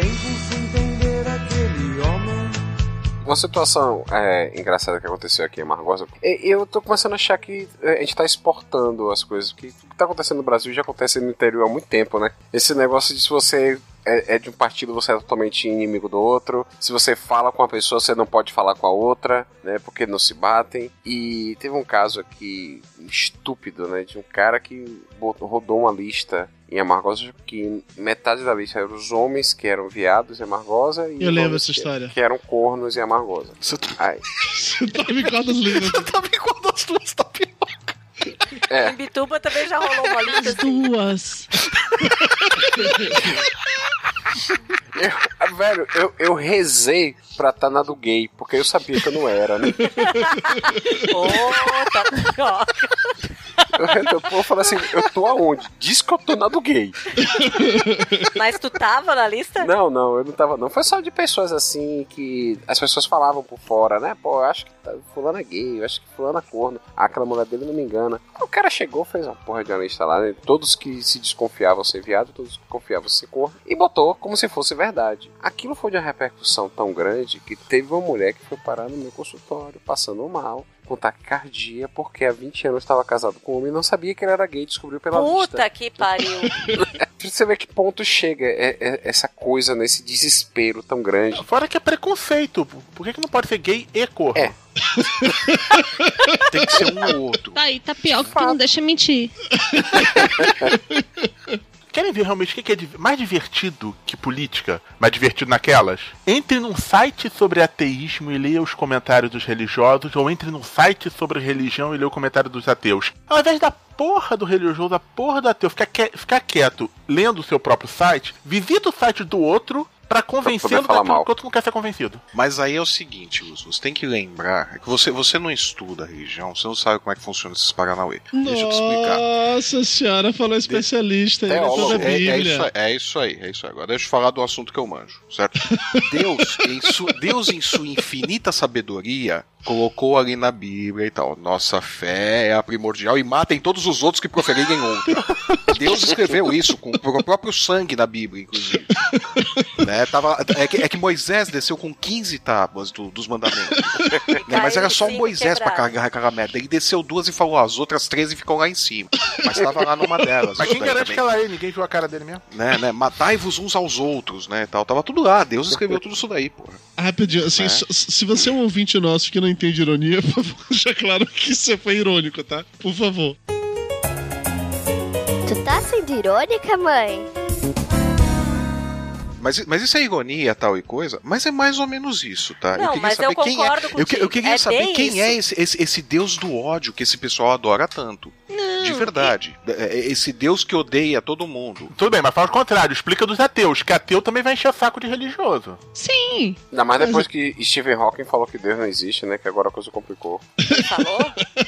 entender aquele homem. Uma situação é, engraçada que aconteceu aqui em Margosa, eu tô começando a achar que é, a gente tá exportando as coisas. Que o que tá acontecendo no Brasil já acontece no interior há muito tempo, né? Esse negócio de se você é, é de um partido, você é totalmente inimigo do outro. Se você fala com uma pessoa, você não pode falar com a outra, né? Porque não se batem. E teve um caso aqui estúpido, né? De um cara que botou- rodou uma lista em Amargosa que metade da lista eram os homens que eram viados em Amargosa e Eu lembro essa que- história. que eram cornos em Amargosa. Você tá me cordas lindas. tá me cortando as duas tapioca. É. Em Bituba também já rolou uma lista assim. Duas. Eu- velho, eu, eu rezei pra estar na do gay, porque eu sabia que eu não era, né? Ô, tá... Eu, eu falei assim, eu tô aonde? Diz que eu tô na do gay. Mas tu tava na lista? Não, não, eu não tava, não. Foi só de pessoas assim que as pessoas falavam por fora, né? Pô, eu acho que tá, fulano é gay, eu acho que fulano é corno. Ah, aquela mulher dele não me engana. O cara chegou, fez uma porra de uma lista lá, né? Todos que se desconfiavam ser viado, todos que confiavam ser corno, e botou como se fosse verdade. Aquilo foi de uma repercussão tão grande que teve uma mulher que foi parar no meu consultório, passando mal, com taquicardia porque há 20 anos estava casado com um homem e não sabia que ele era gay, descobriu pela vista. Puta que pariu. Pra você ver que ponto chega é- é- essa coisa, nesse desespero tão grande. Fora que é preconceito. Por que, que não pode ser gay e corno? É. Tem que ser um ou outro. Tá aí, tapioca que não deixa mentir. Querem ver realmente o que é mais divertido que política? Mais divertido naquelas? Entre num site sobre ateísmo e leia os comentários dos religiosos, ou entre num site sobre religião e leia o comentário dos ateus. Ao invés da porra do religioso, a porra do ateu ficar, que- ficar quieto lendo o seu próprio site, visita o site do outro pra convencê-lo daquilo mal. que o outro não quer ser convencido. Mas aí é o seguinte, Luz, você tem que lembrar que você, você não estuda a religião, você não sabe como é que funciona esses Paranauê. Deixa eu te explicar. Nossa senhora, falou especialista aí na Teólogo. toda É, é Bíblia. isso, aí, é isso aí, é isso aí. Agora deixa eu falar do assunto que eu manjo, certo? Deus, em sua, Deus, em sua infinita sabedoria, colocou ali na Bíblia e tal. Nossa fé é a primordial e matem todos os outros que proferirem outra. Deus escreveu isso com o próprio sangue na Bíblia, inclusive. Né? Tava, é, que, é que Moisés desceu com 15 tábuas do- dos mandamentos. Né? Mas era só o Moisés pra quebradas. carregar aquela merda. Ele desceu duas e falou, as outras 13 ficam lá em cima. Mas tava lá numa delas. Mas quem garante também que ela é? Ninguém viu a cara dele mesmo. né, né? Matai-vos uns aos outros, né? Tal. Tava tudo lá, Deus escreveu tudo isso daí, porra. Rapidinho, assim, É. se você é um ouvinte nosso que não entende ironia, por favor, deixa claro que isso foi irônico, tá? Por favor. Tu tá sendo irônica, mãe? Mas, mas isso é ironia, tal e coisa, mas é mais ou menos isso, tá? Não, queria mas saber eu quem é. Eu, que- eu queria É saber quem é isso. esse, esse, esse deus do ódio que esse pessoal adora tanto. De verdade. É- é Esse deus que odeia todo mundo. Tudo bem, mas fala o contrário. Explica dos ateus, que ateu também vai encher o saco de religioso. Sim. Ainda mais depois que Stephen Hawking falou que Deus não existe, né? Que agora a coisa complicou.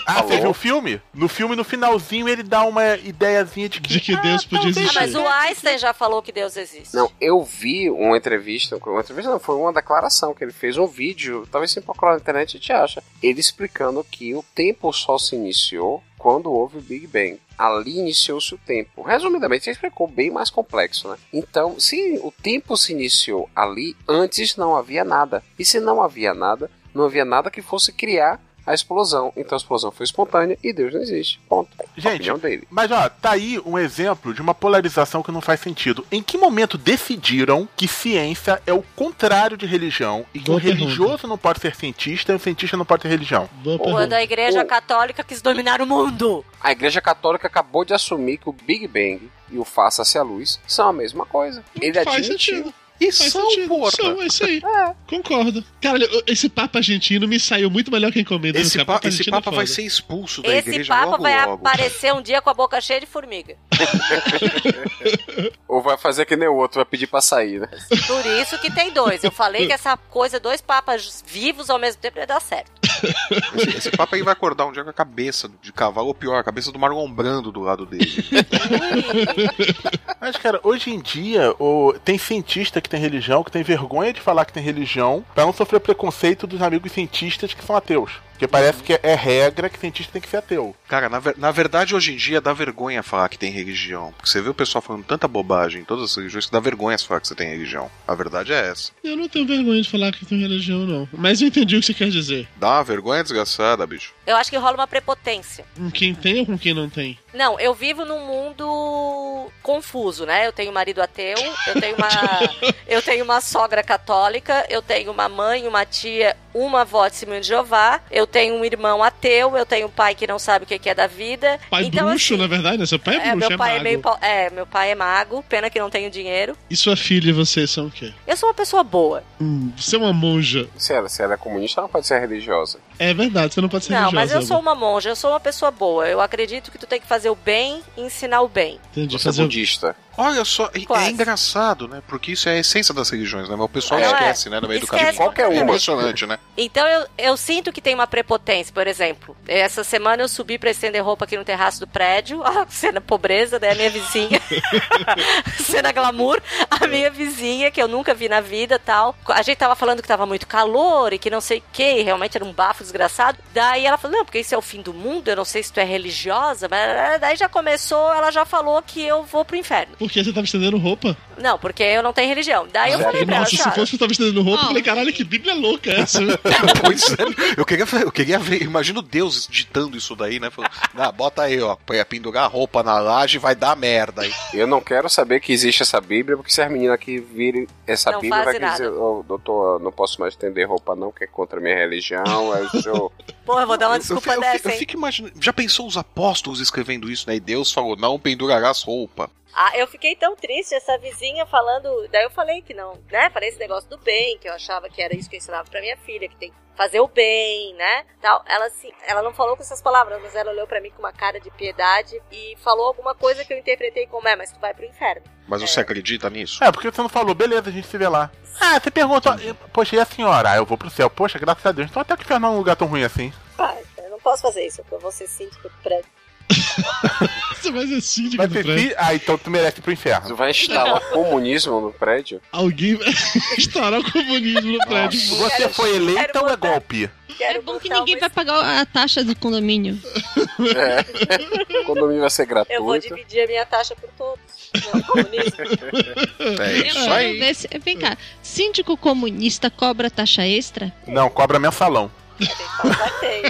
Ah, você viu o filme? No filme, no finalzinho, ele dá uma ideiazinha de que, de que Deus podia Ah, mas o Einstein já falou que Deus existe. Não, eu vi uma entrevista, uma entrevista não, foi uma declaração que ele fez, um vídeo, talvez você procurar na internet e te acha, ele explicando que o tempo só se iniciou quando houve o Big Bang. Ali iniciou-se o tempo. Resumidamente, ele explicou bem mais complexo, né? Então, se o tempo se iniciou ali, antes não havia nada. E se não havia nada, não havia nada que fosse criar a explosão. Então a explosão foi espontânea e Deus não existe. Ponto. Gente, mas ó, tá aí um exemplo de uma polarização que não faz sentido. Em que momento decidiram que ciência é o contrário de religião e que Boa o religioso não pode ser cientista e o cientista não pode ser religião? Quando a igreja O- católica quis dominar o mundo. A Igreja Católica acabou de assumir que o Big Bang e o Faça-se a Luz são a mesma coisa. Ele faz admitiu. sentido. E Faz são, sentido. porra. São, é isso aí. Concordo. Cara, esse papo argentino me saiu muito melhor que encomenda. Esse, pa- Papo esse é papa vai foda. ser expulso da Esse igreja papa logo vai logo. aparecer um dia com a boca cheia de formiga. Ou vai fazer que nem o outro, vai pedir pra sair, né? Por isso que tem dois. Eu falei que essa coisa, dois papas vivos ao mesmo tempo ia dar certo. Esse, esse papa aí vai acordar um dia com a cabeça de cavalo, ou pior, a cabeça do Marlon Brando do lado dele. Mas, cara, hoje em dia, o... tem cientista que tem religião, que tem vergonha de falar que tem religião, pra não sofrer preconceito dos amigos cientistas que são ateus. Porque parece que é regra que cientista tem que ser ateu. Cara, na, ver- na verdade, hoje em dia dá vergonha falar que tem religião. Porque você vê o pessoal falando tanta bobagem em todas as religiões que dá vergonha falar que você tem religião. A verdade é essa. Eu não tenho vergonha de falar que tem religião, não. Mas eu entendi o que você quer dizer. Dá uma vergonha desgraçada, bicho. Eu acho que rola uma prepotência. Com quem tem ou com quem não tem? Não, eu vivo num mundo confuso, né? Eu tenho um marido ateu, eu tenho uma, eu tenho uma sogra católica, eu tenho uma mãe, uma tia, uma avó de Testemunho de Jeová, eu tenho um irmão ateu, eu tenho um pai que não sabe o que que é da vida. Pai então, bruxo, assim, na verdade, né? Seu pai é é, bruxo, meu é pai é mago. meio é, meu pai é mago, pena que não tenho dinheiro. E sua filha e você são o quê? Eu sou uma pessoa boa. Hum, você é uma monja. Se ela, se ela é comunista, ela não pode ser religiosa. É verdade, você não pode ser Não, religiosa. mas eu sou uma monja, eu sou uma pessoa boa. Eu acredito que tu tem que fazer o bem e ensinar o bem. Entendi. Você é Fazer... budista. Olha só, é Quase. engraçado, né? Porque isso é a essência das religiões, né? Mas o pessoal É, esquece, né? No meio do esquece caminho. Qualquer uma. Impressionante, né? Então eu, eu sinto que tem uma prepotência, por exemplo. Essa semana eu subi pra estender roupa aqui no terraço do prédio. Ah, cena pobreza, né? A minha vizinha. cena glamour. A minha vizinha, que eu nunca vi na vida tal. A gente tava falando que tava muito calor e que não sei o que, e realmente era um bafo desgraçado. Daí ela falou: Não, porque isso é o fim do mundo, eu não sei se tu é religiosa, mas daí já começou, ela já falou que eu vou pro inferno. Por que você tava estendendo roupa? Não, porque eu não tenho religião. Daí eu falei pra ela, Nossa, se "Senhora, fosse eu tava estendendo roupa, eu falei, caralho, que bíblia louca é essa? Pois é, eu queria, ver- eu queria ver, imagina Deus ditando isso daí, né? Falando, ah, bota aí, ó, pra pendurar a roupa na laje vai dar merda aí. Eu não quero saber que existe essa Bíblia, porque se as meninas aqui virem essa Não Bíblia, vai dizer. "Ô, doutor, eu não posso mais estender roupa não, que é contra a minha religião. O senhor... Porra, eu vou dar uma Eu- desculpa eu, eu, dessa, eu hein? fico imaginando, já pensou os apóstolos escrevendo isso, né? E Deus falou, não pendurarás roupa. Ah, eu fiquei tão triste, essa vizinha falando. Daí eu falei que não, né? Falei esse negócio do bem, que eu achava que era isso que eu ensinava pra minha filha, que tem que fazer o bem, né? Tal. Ela assim, ela não falou com essas palavras, mas ela olhou pra mim com uma cara de piedade e falou alguma coisa que eu interpretei como é, mas tu vai pro inferno. Mas você acredita nisso? É, porque você não falou, beleza, a gente se vê lá. Ah, você pergunta, poxa, e a senhora? Ah, eu vou pro céu. Poxa, graças a Deus. Então até que o inferno não é um lugar tão ruim assim. Pai, eu não posso fazer isso, porque eu vou ser síndico prédio. Você vai ser síndico Vai prédio. fi... Ah, então tu merece ir pro inferno. Você vai instalar comunismo no prédio? Alguém vai instaurar o comunismo no prédio. Você foi eleito ou é golpe? É bom que ninguém vai pagar a taxa do condomínio. É. O condomínio vai ser gratuito. Eu vou dividir a minha taxa por todos. Não. É ver se- Vem cá, síndico comunista cobra taxa extra? Não, cobra mensalão.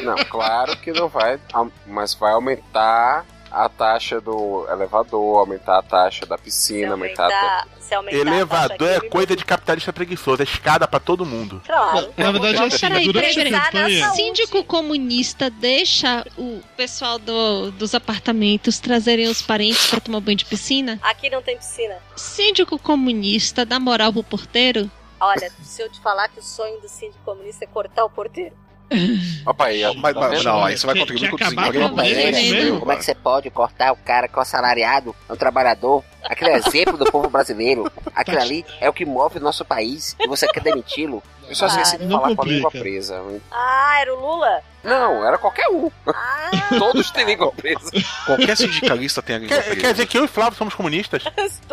Não, claro que não vai, mas vai aumentar a taxa do elevador, aumentar a taxa da piscina, aumentar, a se aumentar a Elevador taxa é aqui, coisa de capitalista preguiçoso, é escada pra todo mundo. Claro. Na verdade é assim, Peraí, durante peraí, a peraí. campanha... Síndico comunista deixa o pessoal do- dos apartamentos trazerem os parentes pra tomar banho de piscina? Aqui não tem piscina. Síndico comunista dá moral pro porteiro? Olha, se eu te falar que o sonho do síndico comunista é cortar o porteiro. Opa, aí, ó, Mas, tá mas não, aí você vai contribuir com o desemprego. É Como é que você pode cortar o cara que é o assalariado, é um trabalhador? Aquele exemplo do povo brasileiro. Aquele ali é o que move o nosso país e você quer demiti-lo? Eu só esqueci de Não falar com a língua presa. Ah, era o Lula? Não, era qualquer um. Ah, Todos têm língua presa. Qualquer sindicalista tem a língua Quer, presa. quer dizer que eu e Flávio somos comunistas?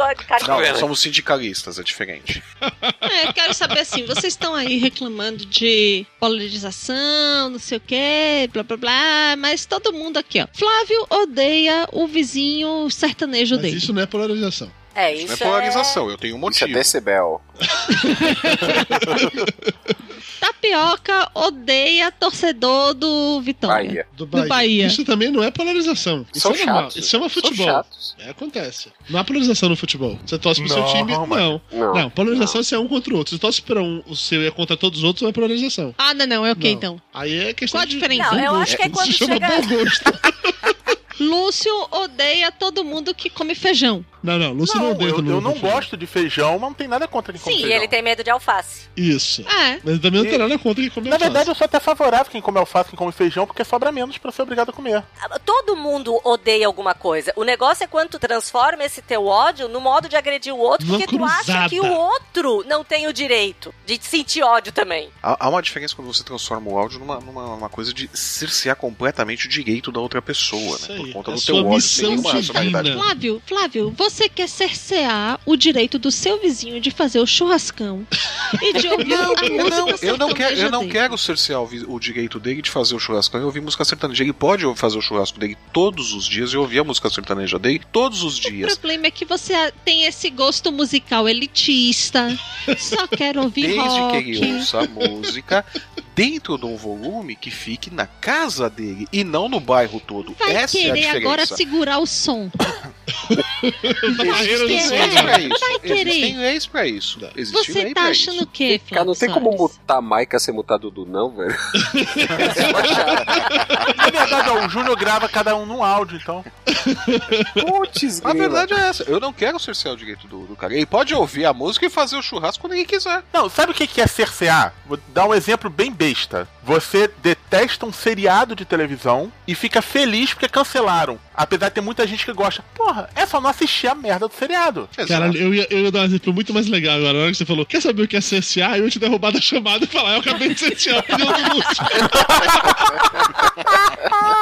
Não, nós somos sindicalistas, é diferente. É, eu quero saber assim, vocês estão aí reclamando de polarização, não sei o quê, blá blá blá, mas todo mundo aqui, ó. Flávio odeia o vizinho sertanejo Mas dele. isso não é polarização. É, Isso isso não é polarização, eu tenho um Isso é motivo. decibel. Tapioca odeia torcedor do Vitória. Bahia. Do Do Bahia. Bahia. Isso também não é polarização. Isso São é normal. chatos. Isso chama São futebol. É, acontece. Não há polarização no futebol. Você torce pro seu Não, time? mas- Não. Não. Não, polarização é se é um contra o outro. Se torce pra um, o seu e é contra todos os outros, não é polarização. Ah, não, não, é ok Não. então. Aí é questão Qual a de diferença? Não, eu acho que é quando Isso chama chega- bom gosto. Lúcio odeia todo mundo que come feijão. Não, não, Lúcio não, Não, odeia eu, todo mundo eu não feijão. gosto de feijão, mas não tem nada contra quem come Sim, e feijão. ele tem medo de alface. Isso. É. Mas também não tem nada contra quem come Na alface. verdade, eu sou até favorável quem come alface, quem come feijão, porque sobra menos pra ser obrigado a comer. Todo mundo odeia alguma coisa. O negócio é quando tu transforma esse teu ódio no modo de agredir o outro, porque tu acha que o outro não tem o direito de sentir ódio também. Há, há uma diferença quando você transforma o áudio numa, numa uma coisa de cercear completamente o direito da outra pessoa, né? Por conta É do sua teu ódio, missão sem nenhuma divina. racionalidade. Flávio, Flávio, você quer cercear o direito do seu vizinho de fazer o churrascão e de ouvir Não, a eu música não, eu não quero, eu não dele. quero cercear o, o direito dele de fazer o churrascão e ouvir música sertaneja. Ele pode fazer o churrasco dele todos os dias e ouvir a música sertaneja dele todos os O dias. problema é que você tem esse gosto musical elitista, só quer ouvir Desde que rock. ele ouça a música dentro de um volume que fique na casa dele e não no bairro todo. Vai Essa é a agora segurar o som. barreira do Existem som, leis pra isso. Vai querer. Existem leis pra isso. Existe Você tá achando o quê, Cara, não tem Flávio como mutar a Maica sem mutar Dudu, não, velho. Na verdade, ó, o Júnior grava cada um num áudio, então. Putz, A verdade é essa. Eu não quero cercear o direito do, do cara. Ele pode ouvir a música e fazer o churrasco quando ele quiser. Não, sabe o que que é cercear? Vou dar um exemplo bem besta. Você detesta um seriado de televisão e fica feliz porque cancelaram. Apesar de ter muita gente que gosta. Porra, é só não assistir a merda do seriado. Cara, eu ia, eu ia dar um exemplo muito mais legal agora. Na hora que você falou, quer saber o que é cercear? Eu ia te derrubar da chamada e falar, eu acabei de cercear a opinião do Lúcio.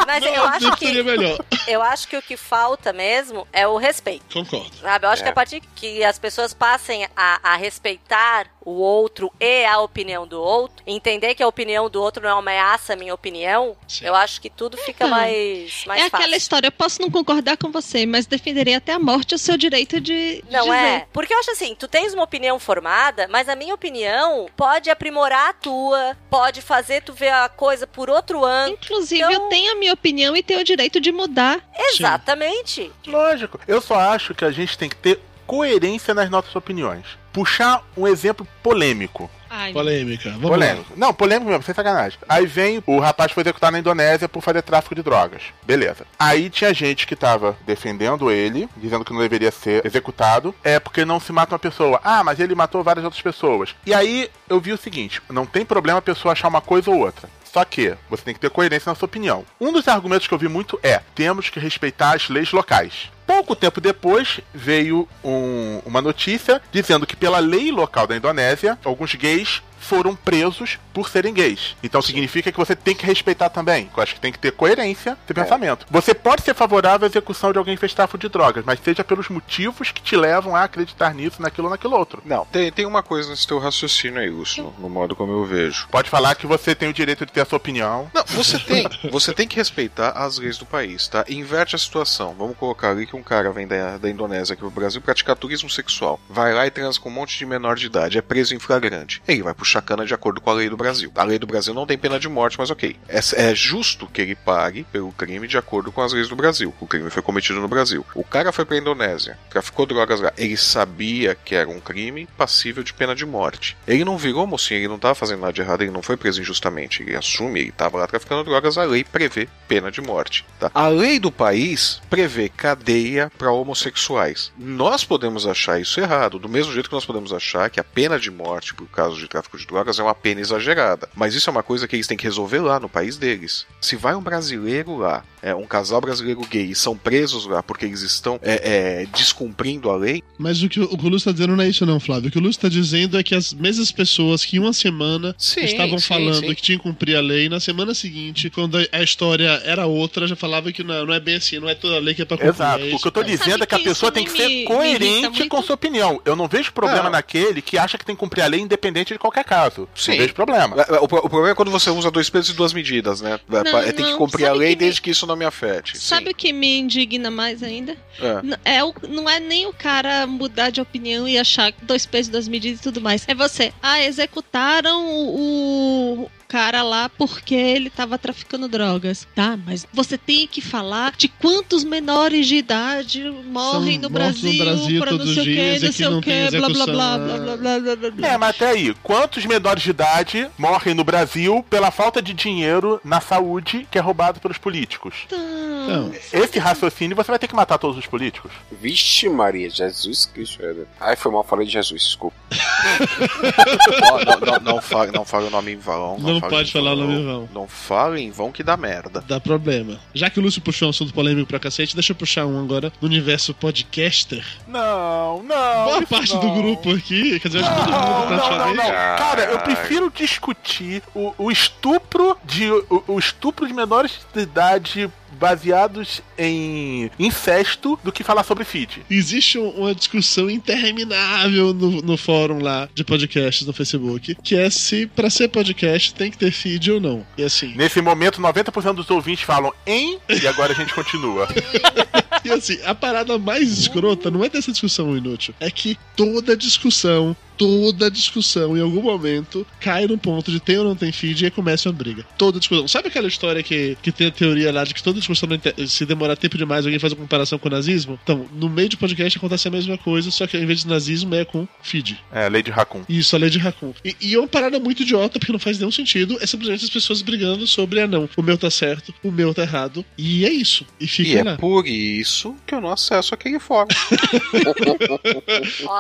Mas Não, eu acho que seria melhor. eu acho que o que falta mesmo é o respeito. Concordo. Sabe? Eu acho É. que a partir que as pessoas passem a, a respeitar o outro e a opinião do outro, entender que a opinião do outro não é uma ameaça à minha opinião, Sim. eu acho que tudo fica Então, mais, mais é fácil. aquela história, posso não concordar com você, mas defenderei até a morte o seu direito de Não dizer. é? Porque eu acho assim, tu tens uma opinião formada, mas a minha opinião pode aprimorar a tua, pode fazer tu ver a coisa por outro ângulo. Inclusive, eu tenho a minha opinião e tenho o direito de mudar. Exatamente. Lógico. Eu só acho que a gente tem que ter coerência nas nossas opiniões. Puxar um exemplo polêmico. Polêmica. Vamos polêmico. Não, polêmico mesmo, sem sacanagem. Aí vem o rapaz foi executado na Indonésia por fazer tráfico de drogas. Beleza. Aí tinha gente que tava defendendo ele, dizendo que não deveria ser executado, é porque não se mata uma pessoa. Ah, mas ele matou várias outras pessoas. E aí eu vi o seguinte: não tem problema a pessoa achar uma coisa ou outra. Só que você tem que ter coerência na sua opinião. Um dos argumentos que eu vi muito é: temos que respeitar as leis locais. Pouco tempo depois veio um- uma notícia dizendo que, pela lei local da Indonésia, alguns gays foram presos por serem gays. Então significa que você tem que respeitar também. Eu acho que tem que ter coerência de pensamento. Você pode ser favorável à execução de alguém tráfico de drogas, mas seja pelos motivos que te levam a acreditar nisso, naquilo ou naquilo outro. Não, tem, tem uma coisa nesse teu raciocínio aí, Lúcio, no, no modo como eu vejo. Pode falar que você tem o direito de ter a sua opinião. Não, você tem. Você tem que respeitar as leis do país, tá? Inverte a situação. Vamos colocar ali que um cara vem da, da Indonésia aqui pro Brasil praticar turismo sexual. Vai lá e transa com um monte de menor de idade. É preso em flagrante. Ele vai puxar cana de acordo com a lei do Brasil. A lei do Brasil não tem pena de morte, mas ok. É, é justo que ele pague pelo crime de acordo com as leis do Brasil. O crime foi cometido no Brasil. O cara foi pra Indonésia, traficou drogas lá. Ele sabia que era um crime passível de pena de morte. Ele não virou mocinho, ele não tava fazendo nada de errado, ele não foi preso injustamente. Ele assume, ele tava lá traficando drogas, a lei prevê pena de morte. Tá? A lei do país prevê cadeia para homossexuais. Nós podemos achar isso errado, do mesmo jeito que nós podemos achar que a pena de morte por causa de tráfico de drogas é uma pena exagerada. Mas isso é uma coisa que eles têm que resolver lá no país deles. Se vai um brasileiro lá, é, um casal brasileiro gay, e são presos lá porque eles estão é, é, descumprindo a lei, Mas o que o, Lúcio tá dizendo não é isso, não, Flávio. O que o Lúcio tá dizendo é que as mesmas pessoas que uma semana Sim, estavam sim, falando sim. que tinham que cumprir a lei, na semana seguinte, quando a- a história era outra, já falava que não, não é bem assim, não é toda lei que é pra cumprir. Exato. é O que eu tô dizendo é que a pessoa tem que ser coerente com sua opinião. Eu não vejo problema Não. naquele que acha que tem que cumprir a lei independente de qualquer caso. Sim. Não vejo problema. É, O, pro- o problema é quando você usa dois pesos e duas medidas, né? É, Não, é, tem que cumprir a lei que me- desde que isso não me afete. Sabe o que me indigna mais ainda? É. É o, não é nem o cara mudar de opinião e achar dois pesos, duas medidas e tudo mais. É você. Ah, executaram o cara lá porque ele tava traficando drogas. Tá, mas você tem que falar de quantos menores de idade morrem no São mortos no Brasil, Brasil pra não sei o que, não sei o que, blá blá blá blá blá blá blá blá blá. É, mas até aí, quantos menores de idade morrem no Brasil pela falta de dinheiro na saúde que é roubado pelos políticos? Não. Esse raciocínio você vai ter que matar todos os políticos. Vixe Maria, Jesus Cristo. Éder. Ai, foi mal, falei de Jesus, desculpa. não, não, não, não, fale, não fale o nome em vão. Não fale pode em falar o vão. nome em vão. Não fale em vão que dá merda. Dá problema. Já que o Lúcio puxou um assunto polêmico pra cacete, deixa eu puxar um agora no universo podcaster. Não, não. Boa parte não. do grupo aqui, quer dizer, acho que todo mundo Não, não, não, praticamente. não. Cara, eu prefiro discutir o, o estupro de o, o estupro de menores de idade baseados em incesto do que falar sobre feed. Existe um- uma discussão interminável no, no fórum lá de podcasts no Facebook, que é se pra ser podcast tem que ter feed ou não. E assim, Nesse momento, 90% dos ouvintes falam em e agora a gente continua. E assim, a parada mais escrota não é dessa discussão inútil, é que toda discussão, toda discussão, em algum momento, cai no ponto de tem ou não tem feed e começa uma briga. Toda discussão. Sabe aquela história que, que tem a teoria lá de que toda discussão, se demorar tempo demais, alguém faz uma comparação com o nazismo? Então, no meio de podcast acontece a mesma coisa, só que ao invés de nazismo é com feed. É, Lady Raccoon. Isso, a lei de Raccoon. E, e é uma parada muito idiota, porque não faz nenhum sentido. É simplesmente as pessoas brigando sobre, ah não, o meu tá certo, o meu tá errado. E é isso. E fica E é lá. por isso que eu não acesso aquele fórum.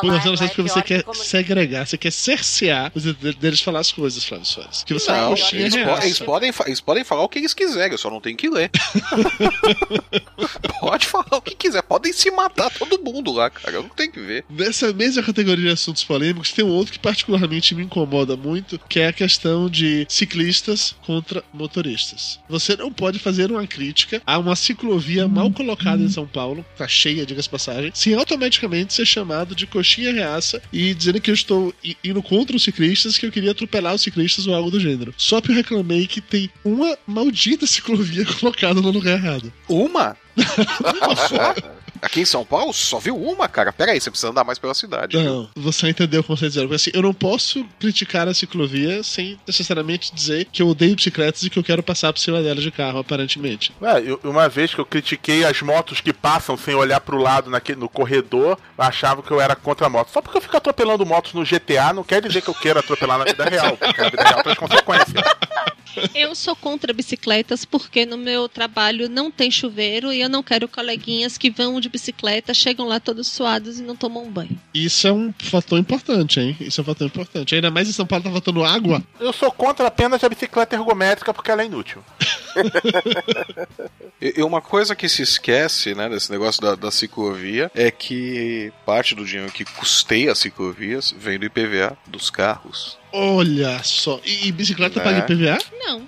Você não sabe porque você quer segregar, você quer cercear os de- deles falar as coisas, Flávio Soares. Que você é Não, coxinha eles, po- eles podem, eles podem falar o que eles quiserem, eu só não tenho que ler. Pode falar o que quiser, podem se matar todo mundo lá, cara, eu não tenho que ver. Nessa mesma categoria de assuntos polêmicos, tem um outro que particularmente me incomoda muito, que é a questão de ciclistas contra motoristas. Você não pode fazer uma crítica a uma ciclovia mal colocada em São Paulo, tá cheia, diga-se de passagem, sem automaticamente ser chamado de coxinha reaça e dizendo que estou indo contra os ciclistas, que eu queria atropelar os ciclistas ou algo do gênero. Só que eu reclamei que tem uma maldita ciclovia colocada no lugar errado. Uma? Uma só? Aqui em São Paulo só viu uma, cara. Pera aí, você precisa andar mais pela cidade. viu? Não, você entendeu o que dizendo. Porque assim, eu não posso criticar a ciclovia sem necessariamente dizer que eu odeio bicicletas e que eu quero passar por cima delas de carro, aparentemente. Ué, eu- uma vez que eu critiquei as motos que passam sem olhar pro lado naquele, no corredor, achava que eu era contra a moto. Só porque eu fico atropelando motos no GTA não quer dizer que eu queira atropelar na vida real, porque na vida real tem as consequências. Eu sou contra bicicletas porque no meu trabalho não tem chuveiro e eu não quero coleguinhas que vão de bicicleta, chegam lá todos suados e não tomam banho. Isso é um fator importante, hein? Isso é um fator importante. Ainda mais em São Paulo tá faltando água. Eu sou contra apenas a bicicleta ergométrica porque ela é inútil. E uma coisa que se esquece, né, desse negócio da, da ciclovia é que parte do dinheiro que custeia as ciclovias vem do IPVA dos carros. Olha só. E, e bicicleta Né? paga IPVA? Não.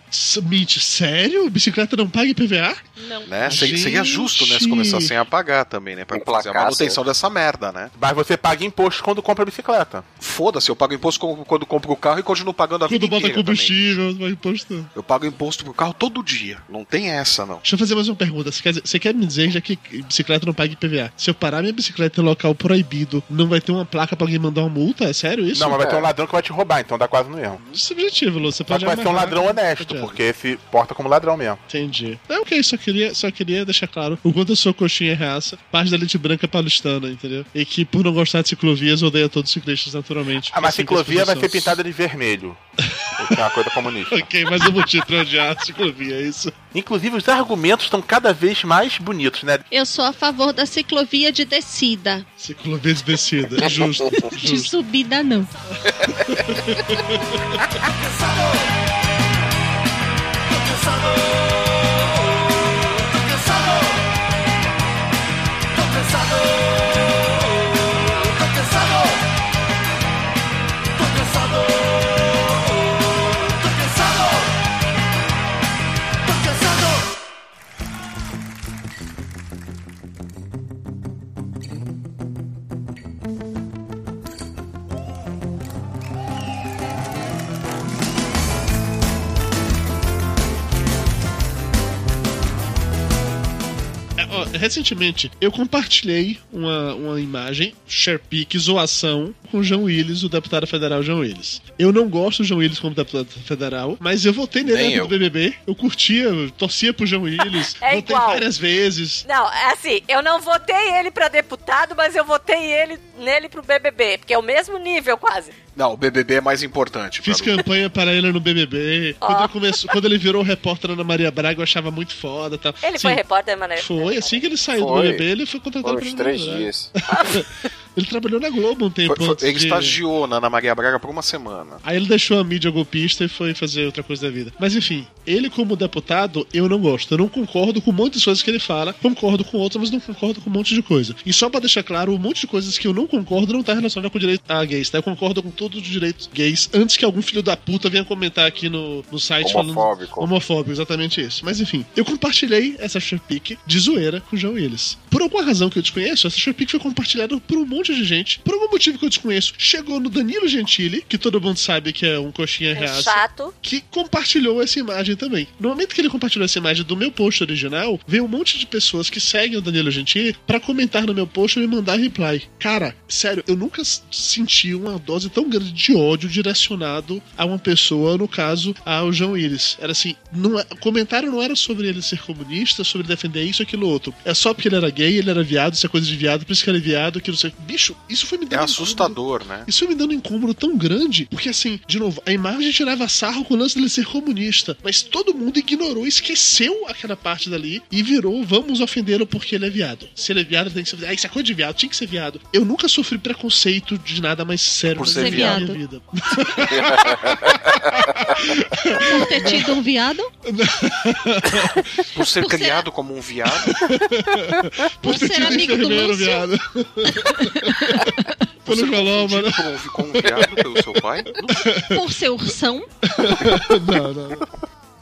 Mitch, sério? Bicicleta não paga IPVA? Não. Né? Seria, seria justo, né, se começassem a pagar também, né, pra fazer a manutenção dessa merda, né? Mas você paga imposto quando compra bicicleta. Foda-se, eu pago imposto quando, compro o carro e continuo pagando a vida Quando bota inteira também. combustível, vai imposto. Eu pago imposto pro carro todo dia. Não tem essa, não. Deixa eu fazer mais uma pergunta. Você quer, dizer- você quer me dizer já que bicicleta não paga IPVA? Se eu parar minha bicicleta em local proibido, não vai ter uma placa pra alguém mandar uma multa? É sério isso? Não, mas vai ter um ladrão que vai te roubar, então dá quase no erro. Subjetivo, Lu. Você pode que vai ser um ladrão honesto, pode- porque se porta como ladrão mesmo. Entendi. É ok, só queria, só queria deixar claro o quanto eu sou coxinha reaça, parte da elite branca paulistana, entendeu? E que por não gostar de ciclovias, odeia todos os ciclistas naturalmente. Ah, mas ciclovia vai ser pintada de vermelho. Isso é uma coisa comunista. Ok, mas eu vou te odiar a ciclovia, é isso? Inclusive, os argumentos estão cada vez mais bonitos, né? Eu sou a favor da ciclovia de descida. Ciclovia de descida, justo, De justo. subida, não. É, ó, recentemente, eu compartilhei uma, uma imagem, SharePic, zoação, com o João Willis, o deputado federal João Willis. Eu não gosto do João Willis como deputado federal, mas eu votei nele Nem na época eu. do BBB. Eu curtia, eu torcia pro João Willis. É votei igual. várias vezes. Não, é assim, eu não votei ele pra deputado, mas eu votei ele nele pro BBB, porque é o mesmo nível quase. Não, o BBB é mais importante. Fiz campanha para ele no BBB. Quando, ele começou- quando ele virou repórter Ana Maria Braga, eu achava muito foda. Tal. Ele Sim, foi repórter, Mané? Foi, assim que ele saiu do Foi. BBB, ele foi contratado Foram três Ana Maria dias. Braga. Ele trabalhou na Globo um tempo Foi- foi- antes ele de- estagiou na Ana Maria Braga por uma semana. Aí ele deixou a mídia golpista e foi fazer outra coisa da vida. Mas enfim, ele como deputado, eu não gosto. Eu não concordo com muitas coisas que ele fala, concordo com outras, mas não concordo com um monte de coisa. E só pra deixar claro, um monte de coisas que eu não concordo não tá relacionado com o direito a gays, tá? Eu concordo com todos os direitos gays, antes que algum filho da puta venha comentar aqui no, no site Homofóbico. falando... Homofóbico, exatamente isso. Mas enfim, eu compartilhei essa Sharpic de zoeira com o João Willis. Por alguma razão que eu desconheço, essa Sharpic foi compartilhada por um monte de gente, por algum motivo que eu desconheço. Chegou no Danilo Gentili, que todo mundo sabe que é um coxinha Um reaça chato. que compartilhou essa imagem também. No momento que ele compartilhou essa imagem do meu post original, veio um monte de pessoas que seguem o Danilo Gentili pra comentar no meu post e me mandar reply. Cara, sério, eu nunca senti uma dose tão grande de ódio direcionado a uma pessoa, no caso, ao João Willis. Era assim, não é- o comentário não era sobre ele ser comunista, sobre defender isso, aquilo, outro. É só porque ele era gay, ele era viado, isso é coisa de viado, por isso que ele é viado, que não sei. Bicho, isso foi me É dando assustador, né? isso foi me dando um incômodo tão grande, porque assim, de novo, a imagem tirava sarro com o lance dele ser comunista, mas todo mundo ignorou, esqueceu aquela parte dali e virou, vamos ofendê-lo porque ele é viado. Se ele é viado, tem que ser. Ah, isso é coisa de viado, tinha que ser viado. Eu nunca sofri preconceito de nada mais sério Por na ser minha viado. vida. Por ter tido um viado? Por ser Por ser- criado como um viado. Por ter ser tido amigo do Lúcio? viado. Por Pelo ser Joló, mano. confundido com um, com um viado pelo seu pai. Por ser ursão? Não, não.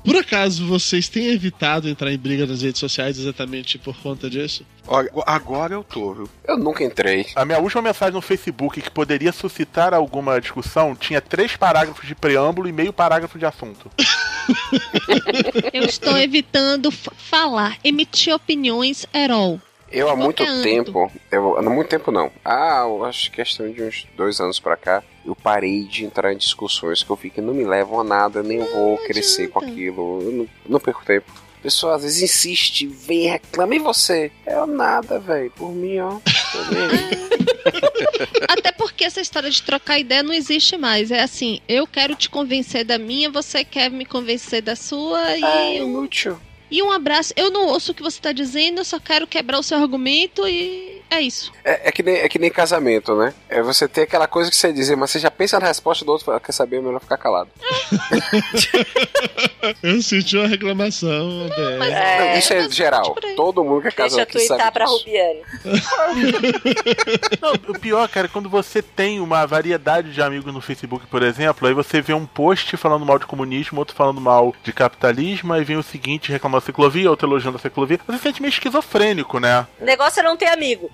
Por acaso vocês têm evitado entrar em briga nas redes sociais exatamente por conta disso? Olha, agora eu tô, viu? Eu nunca entrei. A minha última mensagem no Facebook que poderia suscitar alguma discussão tinha três parágrafos de preâmbulo e meio parágrafo de assunto. Eu estou evitando falar, emitir opiniões herol. Eu há muito tempo, eu, há muito tempo não. Ah, eu acho que questão de uns dois anos pra cá, eu parei de entrar em discussões que eu vi que não me levam a nada, nem eu vou crescer com aquilo. Eu não, não perco tempo. A pessoa às vezes insiste, vem, reclama e você. Eu nada, velho. Por mim, ó. aí. Até porque essa história de trocar ideia não existe mais. É assim, eu quero te convencer da minha, você quer me convencer da sua e. É inútil. E um abraço. Eu não ouço o que você tá dizendo, eu só quero quebrar o seu argumento e é isso. É, é que nem, é que nem casamento, né? É você ter aquela coisa que você dizer, mas você já pensa na resposta do outro, fala, quer saber, é melhor ficar calado. Eu senti uma reclamação. né? Não, isso é geral. Todo mundo que é Deixa casado eu aqui sabe twittar pra disso. Rubiane. Não, o pior, cara, é quando você tem uma variedade de amigos no Facebook, por exemplo, aí você vê um post falando mal de comunismo, outro falando mal de capitalismo, aí vem o seguinte reclamando da ciclovia, outro elogiando a ciclovia. Você se sente meio esquizofrênico, né? O negócio é não ter amigo.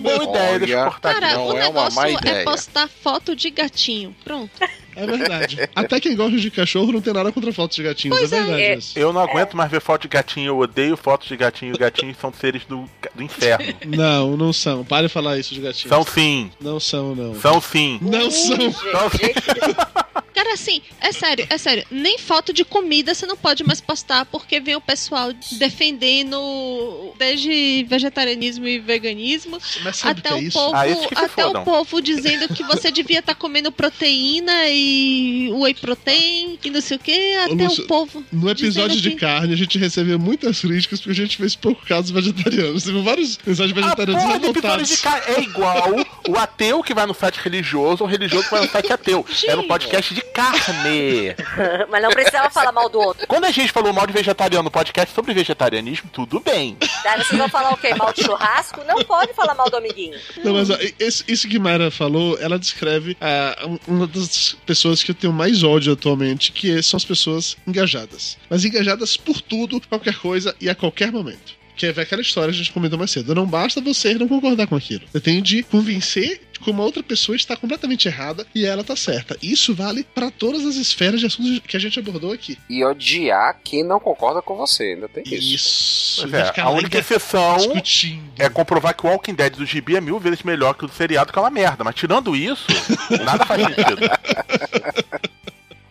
Boa ideia, deixa eu cortar Cara, aqui. o negócio é postar foto de gatinho. Pronto. É verdade. Até quem gosta de cachorro não tem nada contra fotos de gatinhos, é verdade isso. Eu não aguento mais ver foto de gatinho, eu odeio fotos de gatinho. Gatinhos são seres do, do inferno. Não, não são. Pare de falar isso de gatinhos. São sim. Não são, não. São sim. Não são. São sim. Cara, assim, é sério, é sério. Nem foto de comida você não pode mais postar porque vem o pessoal defendendo desde vegetarianismo e veganismo Mas sabe até o que é o isso? povo, Ah, até o fodam. povo dizendo que você devia estar comendo proteína e whey protein e não sei o que, até Lúcio, o povo No episódio de que- carne, a gente recebeu muitas críticas porque a gente fez pouco casos vegetarianos. Teve vários mensagens vegetarianos Porra, do episódio revoltados. de ca- é igual o ateu que vai no site religioso ou o religioso que vai no site ateu. É no podcast de carne. Mas não precisava falar mal do outro. Quando a gente falou mal de vegetariano no podcast sobre vegetarianismo, tudo bem. Daí vocês vão falar o quê? Mal de churrasco? Não pode falar mal do amiguinho. Não, mas ó, isso que Mayra falou, ela descreve ah, um- uma das pessoas que eu tenho mais ódio atualmente, que são as pessoas engajadas. Mas engajadas por tudo, qualquer coisa e a qualquer momento. Que é aquela história que a gente comentou mais cedo. Não basta você não concordar com aquilo. Você tem de convencer que uma outra pessoa está completamente errada e ela está certa. Isso vale para todas as esferas de assuntos que a gente abordou aqui. E odiar quem não concorda com você, ainda tem isso. Isso. É, a única enga- exceção discutindo. é comprovar que o Walking Dead do gibi é mil vezes melhor que o do seriado, que é uma merda. Mas tirando isso, nada faz sentido.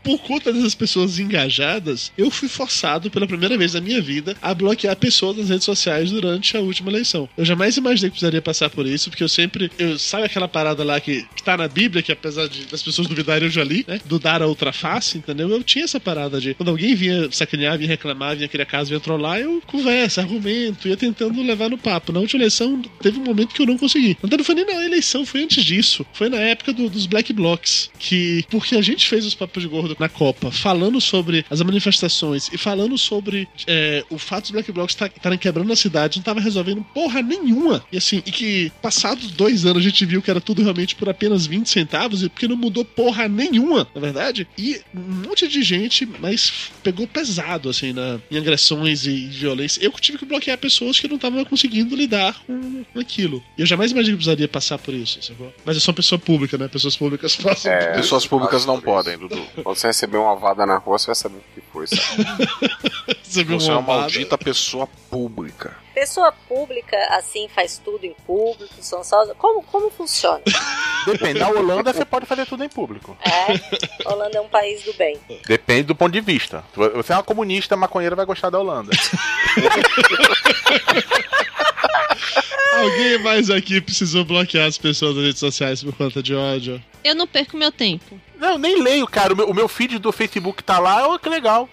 Por conta dessas pessoas engajadas, eu fui forçado pela primeira vez na minha vida a bloquear pessoas nas redes sociais durante a última eleição. Eu jamais imaginei que precisaria passar por isso, porque eu sempre. Eu, sabe aquela parada lá que, que tá na Bíblia, que apesar de, das pessoas duvidarem, eu já li, né? Do dar a outra face, entendeu? Eu tinha essa parada de. Quando alguém vinha sacanear, vinha reclamar, vinha criar caso, vinha trollar, eu conversa, argumento, ia tentando levar no papo. Na última eleição, teve um momento que eu não consegui. Então não foi nem na eleição, foi antes disso. Foi na época do- dos Black Blocs. Que. Porque a gente fez os papos de gordo na Copa, falando sobre as manifestações e falando sobre é, o fato dos Black Blocs tá- estarem quebrando a cidade, não tava resolvendo porra nenhuma. E assim, e que passados dois anos a gente viu que era tudo realmente por apenas 20 centavos, e porque não mudou porra nenhuma, na verdade. E um monte de gente, mas pegou pesado, assim, na, em agressões e violência. Eu tive que bloquear pessoas que não estavam conseguindo lidar com com aquilo. E eu jamais imaginei que precisaria passar por isso, sacou? Mas eu sou uma pessoa pública, né? Pessoas públicas passam isso. Pessoas públicas não podem, Dudu. Quando você receber uma vada na rua, você vai saber o que foi, sabe? Você Você é uma maldita pessoa pública. Pessoa pública, assim, faz tudo em público, são só... Como, como funciona? Depende. Na Holanda você pode fazer tudo em público. É, Holanda é um país do bem. Depende do ponto de vista. Você é uma comunista maconheira, vai gostar da Holanda. Alguém mais aqui precisou bloquear as pessoas nas redes sociais por conta de ódio? Eu não perco meu tempo. Não, nem leio, cara. O meu, o meu feed do Facebook tá lá, oh, que legal.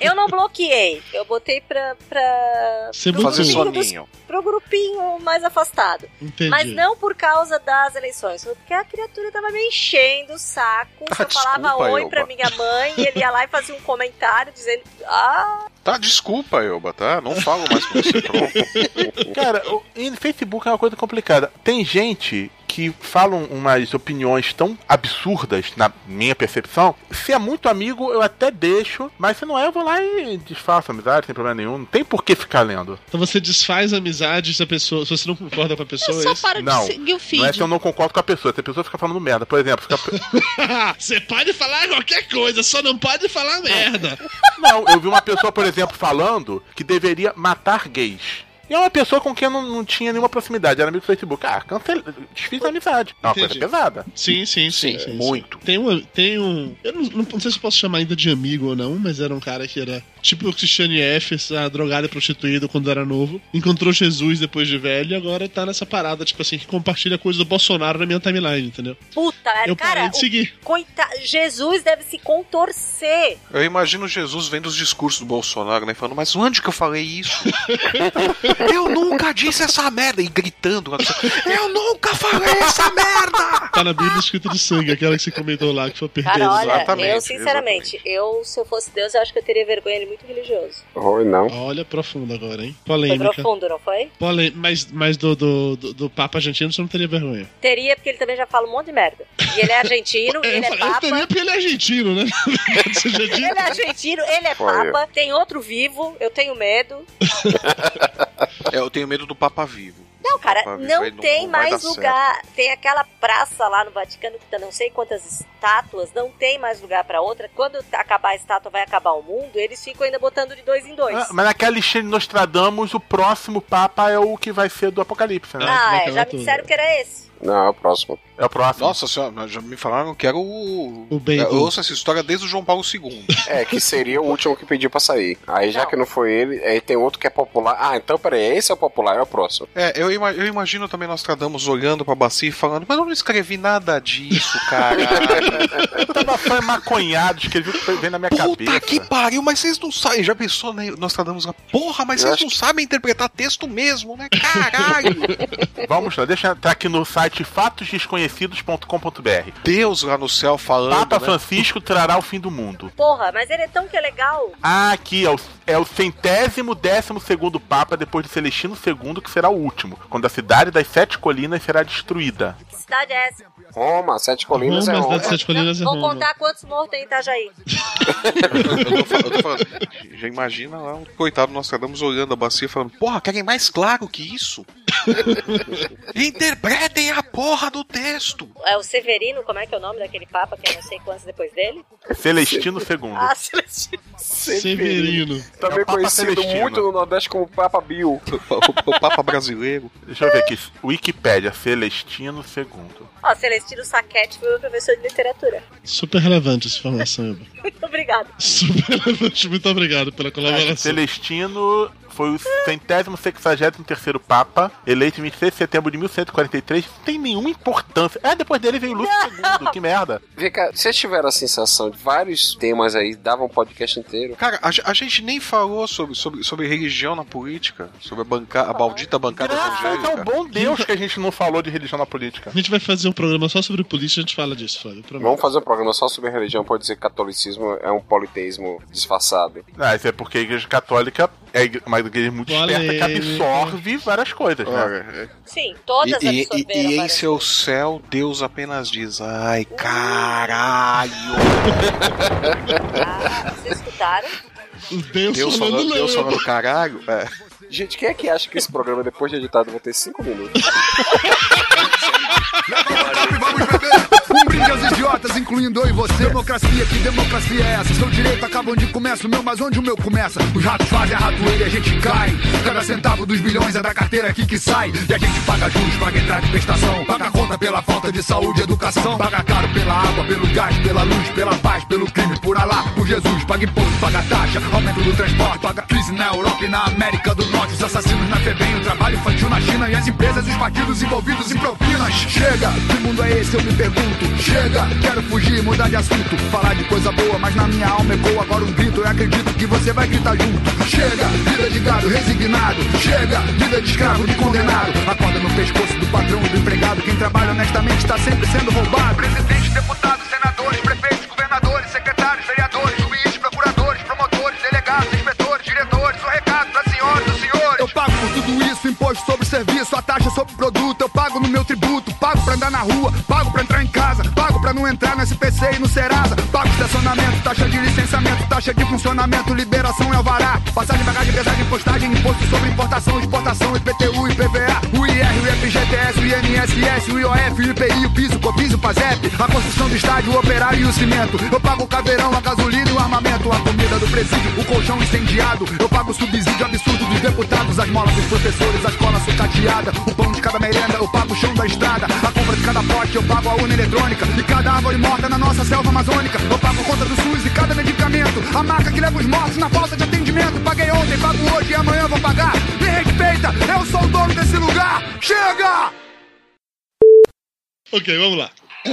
Eu não bloqueei, eu botei pra. pra Você Soninho. pro grupinho mais afastado. Entendi. Mas não por causa das eleições, foi porque a criatura tava me enchendo o saco. Ah, eu falava desculpa, oi Elba. pra minha mãe e ele ia lá e fazia um comentário dizendo: Ah, Tá, desculpa, Elba, tá? Não falo mais com você, pronto. Cara, o em Facebook é uma coisa complicada. Tem gente que falam umas opiniões tão absurdas, na minha percepção, se é muito amigo, eu até deixo, mas se não é, eu vou lá e desfaço a amizade, sem problema nenhum. Não tem por que ficar lendo. Então você desfaz a amizade se a pessoa. Se você não concorda com a pessoa. só é isso? para Não, de seguir o feed. não é se eu não concordo com a pessoa, se a pessoa fica falando merda. Por exemplo, fica... Você pode falar qualquer coisa, só não pode falar merda. Não, eu vi uma pessoa, por exemplo, falando que deveria matar gays. E é uma pessoa com quem eu não, não tinha nenhuma proximidade, era amigo do Facebook. Ah, cancel... desfiz a amizade. É uma coisa Entendi. pesada. Sim, sim, sim. sim, muito. Tem um. Tem um eu não, não- não sei se eu posso chamar ainda de amigo ou não, mas era um cara que era tipo o Christiane F., essa drogado e prostituído quando era novo. Encontrou Jesus depois de velho e agora tá nessa parada, tipo assim, que compartilha coisa do Bolsonaro na minha timeline, entendeu? Puta, Eu cara, parei de seguir. Coita... Jesus deve se contorcer. Eu imagino Jesus vendo os discursos do Bolsonaro, né? Falando, mas onde que eu falei isso? eu nunca disse essa merda! E gritando. Eu nunca falei essa merda! Tá na Bíblia escrita de sangue, aquela que você comentou lá, que foi perder. Cara, olha, eu sinceramente, eu, se eu fosse Deus, eu acho que eu teria vergonha ele muito religioso. Oi, não. Olha, profundo agora, hein? Foi Polêmica. profundo, não foi? Polê... Mas, mas do, do, do, do Papa argentino você não teria vergonha. Teria, porque ele também já fala um monte de merda. E ele é argentino, ele é eu papa. teria porque ele é argentino, né? Ele é argentino, ele é Foi. papa, tem outro vivo, eu tenho medo. É, eu tenho medo do Papa vivo. Não, cara, não tem não mais lugar. Tem aquela praça lá no Vaticano que tem não sei quantas estátuas, não tem mais lugar pra outra. Quando acabar a estátua, vai acabar o mundo, eles ficam ainda botando de dois em dois. Ah, mas naquela listinha de Nostradamus, o próximo Papa é o que vai ser do Apocalipse, né? Ah, é, já me disseram que era esse. Não, é o próximo. É o próximo. Nossa senhora, já me falaram que era o. O bem eu ouço essa história desde o João Paulo II. É, que seria o último que pediu pra sair. Aí já que não foi ele, aí tem outro que é popular. Ah, então peraí, esse é o popular, é o próximo. É, eu, ima- eu imagino também Nostradamus olhando pra bacia e falando, mas eu não escrevi nada disso, cara. Eu tava só maconhado, escrevi o que veio na minha Puta cabeça. que pariu, mas vocês não sabem. Já pensou, né? Nostradamus lá, porra, mas Eu vocês não sabem interpretar texto mesmo, né? Caralho! Vamos lá, deixa eu entrar aqui no site fatosdesconhecidos.com.br. Deus lá no céu falando. Papa né? Francisco trará o fim do mundo. Porra, mas ele é tão que é legal. Ah, aqui é o, é o centésimo décimo segundo Papa depois de Celestino II, que será o último, quando a cidade das sete colinas será destruída. Que cidade é essa? Roma, Sete Colinas é Roma, Roma. cidade de Sete Colinas é Vou Roma. contar quantos mortos tem em Itajaí. Eu tô falando- eu tô falando, já imagina lá coitado Nostradamus olhando a bacia e falando, porra, querem mais claro que isso? Interpretem a porra do texto! É o Severino, como é que é o nome daquele papa que é não sei quantos depois dele? Celestino II. Ah, Celestino. Severino. Também É o Papa conhecido Celestino. muito no Nordeste como Papa Bill. O Papa brasileiro. Deixa eu ver aqui. Wikipédia, Celestino II. Ó, Celestino Saquete foi meu professor de literatura. Super relevante essa informação. Muito obrigado. Super relevante. Muito obrigado pela colaboração. Celestino foi o centésimo sexagésimo terceiro Papa, eleito em 26 de setembro de 1143. Não tem nenhuma importância. É, depois dele veio Lúcio II. Que merda. Vem cá, vocês tiveram a sensação de vários temas aí, davam um podcast inteiro. Cara, a, a gente nem falou sobre, sobre, sobre religião na política, sobre a, banca, a maldita bancada Graças evangélica. ao bom Deus que a gente não falou de religião na política. A gente vai fazer um programa só sobre política, a gente fala disso, Flávio. prometo. Vamos fazer um programa só sobre religião, pode dizer que catolicismo é um politeísmo disfarçado. Ah, isso é porque a igreja católica é uma igreja muito esperta que Polêmica. absorve várias coisas, né? Olha, é- Sim, todas e, e- e- e em seu céu, Deus apenas diz: Ai, caralho! Ah, vocês escutaram? Deus, Deus falando, falando. Deus falando caralho? É. Gente, quem é que acha que esse programa, depois de editado, vai ter 5 minutos? Um brinde aos idiotas, incluindo eu e você. Democracia, que democracia é essa? Seu direito acaba onde começa o meu, mas onde o meu começa? Os ratos fazem a ratoeira e a gente cai. Cada centavo dos bilhões é da carteira aqui que sai. E a gente paga juros, paga entrada e prestação. Paga conta pela falta de saúde e educação. Paga caro pela água, pelo gás, pela luz, pela paz, pelo crime, por Alá, por Jesus. Paga imposto, paga taxa, aumento do transporte. Paga crise na Europa e na América do Norte. Os assassinos na FEBEM, o trabalho infantil na China. E as empresas e os partidos envolvidos em propinas. Chega, que mundo é esse? Eu me pergunto. Chega, quero fugir, mudar de assunto. Falar de coisa boa, mas na minha alma ecoa agora um grito. Eu acredito que você vai gritar junto. Chega, vida de gado resignado. Chega, vida de escravo, de condenado. Acorda no pescoço do patrão do empregado. Quem trabalha honestamente está sempre sendo roubado. Presidente, deputados, senadores, prefeitos, governadores, secretários, vereadores, juízes, procuradores, promotores, delegados, inspetores, diretores. O recado para senhoras e senhores. Eu pago por tudo isso, imposto sobre serviço, a taxa sobre produto. Eu pago no meu tributo, pago pra andar não entrar no SPC e no Serasa. Pago estacionamento, taxa de licenciamento, taxa de funcionamento, liberação é alvará. Passagem, bagagem, pesagem, postagem, imposto sobre importação, exportação, IPTU, IPVA, o IR, o FGTS, o INSS, o IOF, o IPI, o piso, copiso, o PASEP, a construção do estádio, o operário e o cimento. Eu pago o caveirão, a gasolina e o armamento, a comida do presídio, o colchão incendiado. Eu pago o subsídio absurdo dos deputados, as molas dos professores, a escola sucateada, o pão de cada merenda, eu pago o chão da estrada, a compra cada pote, eu pago a urna eletrônica, e cada árvore morta na nossa selva amazônica. Eu pago a conta do SUS e cada medicamento, a marca que leva os mortos na falta de atendimento. Paguei ontem, pago hoje e amanhã vou pagar. Me respeita, eu sou o dono desse lugar. Chega! Ok, vamos lá.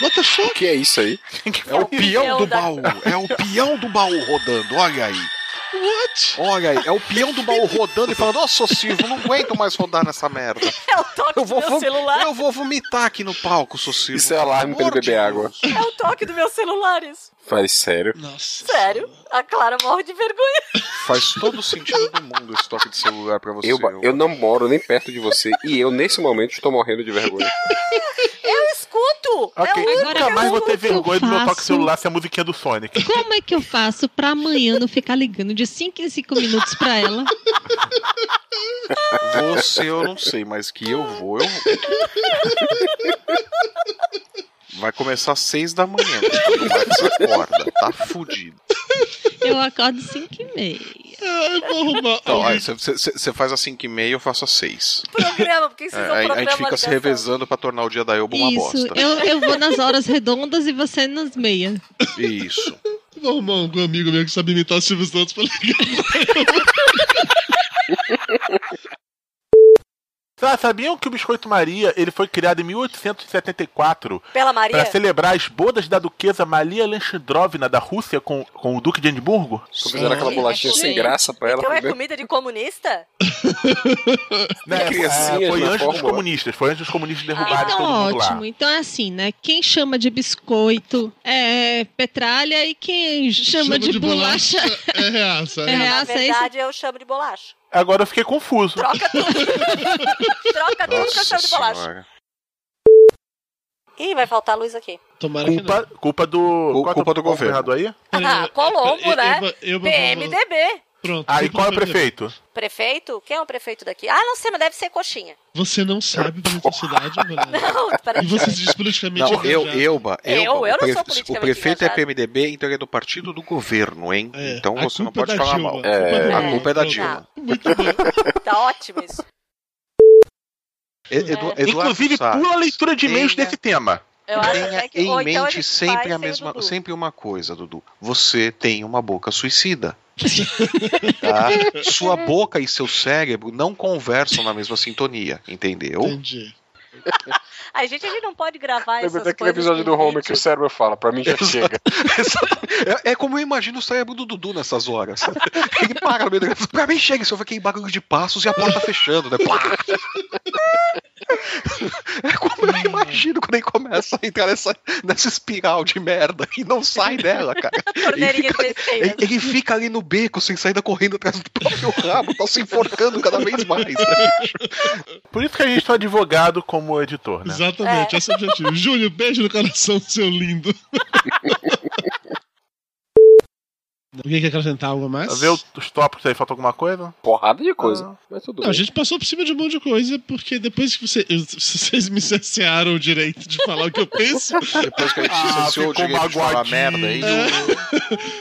What the fuck? O que é isso aí? É o peão do baú. É o peão do baú rodando, olha aí. What? Olha aí, é o peão do baú rodando e falando, ô Sossivo, não aguento mais rodar nessa merda. É o toque Eu vou, do meu celular. eu vou vomitar aqui no palco, Sossivo. Isso é alarme pra ele beber água. É o toque do meu celular, isso. Faz sério. Nossa. Sério. A Clara morre de vergonha. Faz todo o sentido do mundo esse toque de celular pra você. Eu, eu não moro nem perto de você e eu, nesse momento, estou morrendo de vergonha. Eu escuto. É o único nunca mais vou ter vergonha do meu toque celular ser a musiquinha do Sonic. Como é que eu faço pra amanhã não ficar ligando de 5 em 5 minutos pra ela? Você eu não sei, mas que eu vou, eu vou. Vai começar às seis da manhã. o Max acorda. Tá fudido. Eu acordo 5 e meia. Ai, vou arrumar. Então, você- faz às cinco e meia, eu faço às seis. Programa, porque vocês É, aí a programa gente fica se revezando pra tornar o dia da Elba uma Isso, bosta. eu, eu vou nas horas redondas e você nas meias. Isso. Vou arrumar algum amigo meu que sabe imitar o Silvio Santos pra ligar Sa- Sabiam que o Biscoito Maria ele foi criado em 1874 Pela Maria? para celebrar as bodas da duquesa Maria Alexandrovna da Rússia com, com o Duque de Edimburgo? Fazendo aquela bolachinha sem graça pra ela. Então é comida de comunista? Né, é, foi na antes dos comunistas, foi antes dos comunistas derrubarem Então, todo mundo ótimo. lá. Então é assim, né? Quem chama de biscoito é petralha e quem chama, de, bolacha, É reaça. é Na reaça. é isso? verdade, eu chamo de bolacha. Agora eu fiquei confuso. Troca tudo. Troca tudo que eu chamo de bolacha. Ih, vai faltar luz aqui. Tomara que não. Culpa, culpa do. é culpa o do povo governo. errado aí? Ah, Colombo, eu- né? eu- eu- eu- PMDB. Pronto. Ah, e culpa qual é o prefeito? Prefeito? Quem é o prefeito daqui? Ah, não sei, mas deve ser coxinha. Você não sabe da minha cidade. Não, peraí. E você se diz politicamente Não, eu. Elba, Eu- Elba, eu o, não pre- sou o politicamente prefeito é engajado. PMDB, então ele é do partido do governo, hein? É, então você não é pode da falar Dilma. mal. A culpa é da a Dilma. culpa é da. Dilma. Muito bom. Tá ótimo isso. Edu- Inclusive, pula a leitura de e-mails tenha- desse tema. Eu acho Tenha que. em ou então mente ele sempre a o mesma, sempre uma coisa, Dudu. Você tem uma boca suicida. tá? Sua boca e seu cérebro não conversam na mesma sintonia, entendeu? Entendi. A gente, a gente não pode gravar essas Lembra daquele episódio do Homer vídeo. que o cérebro fala, pra mim já chega. É, é como eu imagino o cérebro do Dudu nessas horas. Ele para no meio da. Pra mim chega, só vê aquele barulho de passos e a porta fechando, né? Plá! É como eu imagino quando ele começa a entrar nessa, nessa espiral de merda e não sai dela, cara. Ele fica, ele- ele fica ali no beco sem saída correndo atrás do próprio rabo, tá se enforcando cada vez mais. Né? Por isso que a gente um advogado como editor, né? Exatamente, esse é o objetivo. Júnior, beijo no coração, seu lindo. Alguém quer acrescentar algo mais? Vê os tópicos aí, falta alguma coisa? Porrada de coisa. Mas tudo Não, a gente passou por cima de um monte de coisa, porque depois que você- vocês me cercearam o direito de falar o que eu penso. Depois que a gente Ah, licenciou o direito de falar merda aí.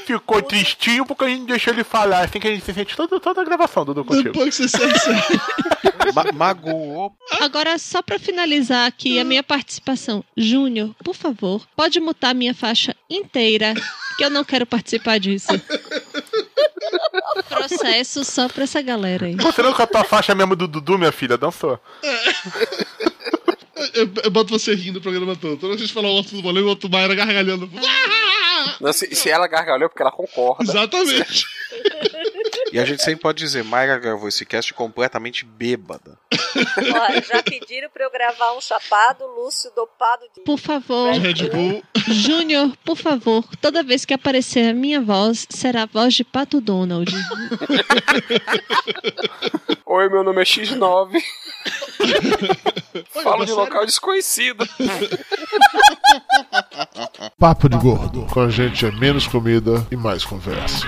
Ficou tristinho porque a gente deixou ele falar. Assim que a gente se sente toda, toda a gravação, Dudu, contigo. Depois que você cercearam. Ma magoou. Agora, só pra finalizar aqui a minha participação. Júnior, por favor, pode mutar minha faixa inteira, que eu não quero participar disso. Processo só pra essa galera aí. Você não com a tua faixa mesmo do Dudu, minha filha? Dançou. Eu, eu boto você rindo o programa todo. Toda vez que a gente falar o outro do o outro Maia gargalhando. Não, se, se ela gargalhou é porque ela concorda. Exatamente. E a gente sempre pode dizer, Mayra gravou esse cast completamente bêbada. Ó, já pediram pra eu gravar um chapado, Lúcio dopado de. Por favor, Red Bull. Júnior, por favor, toda vez que aparecer a minha voz, será a voz de Pato Donald. Oi, meu nome é X9. Fala de local desconhecido. Papo de Gordo. Com a gente é menos comida e mais conversa.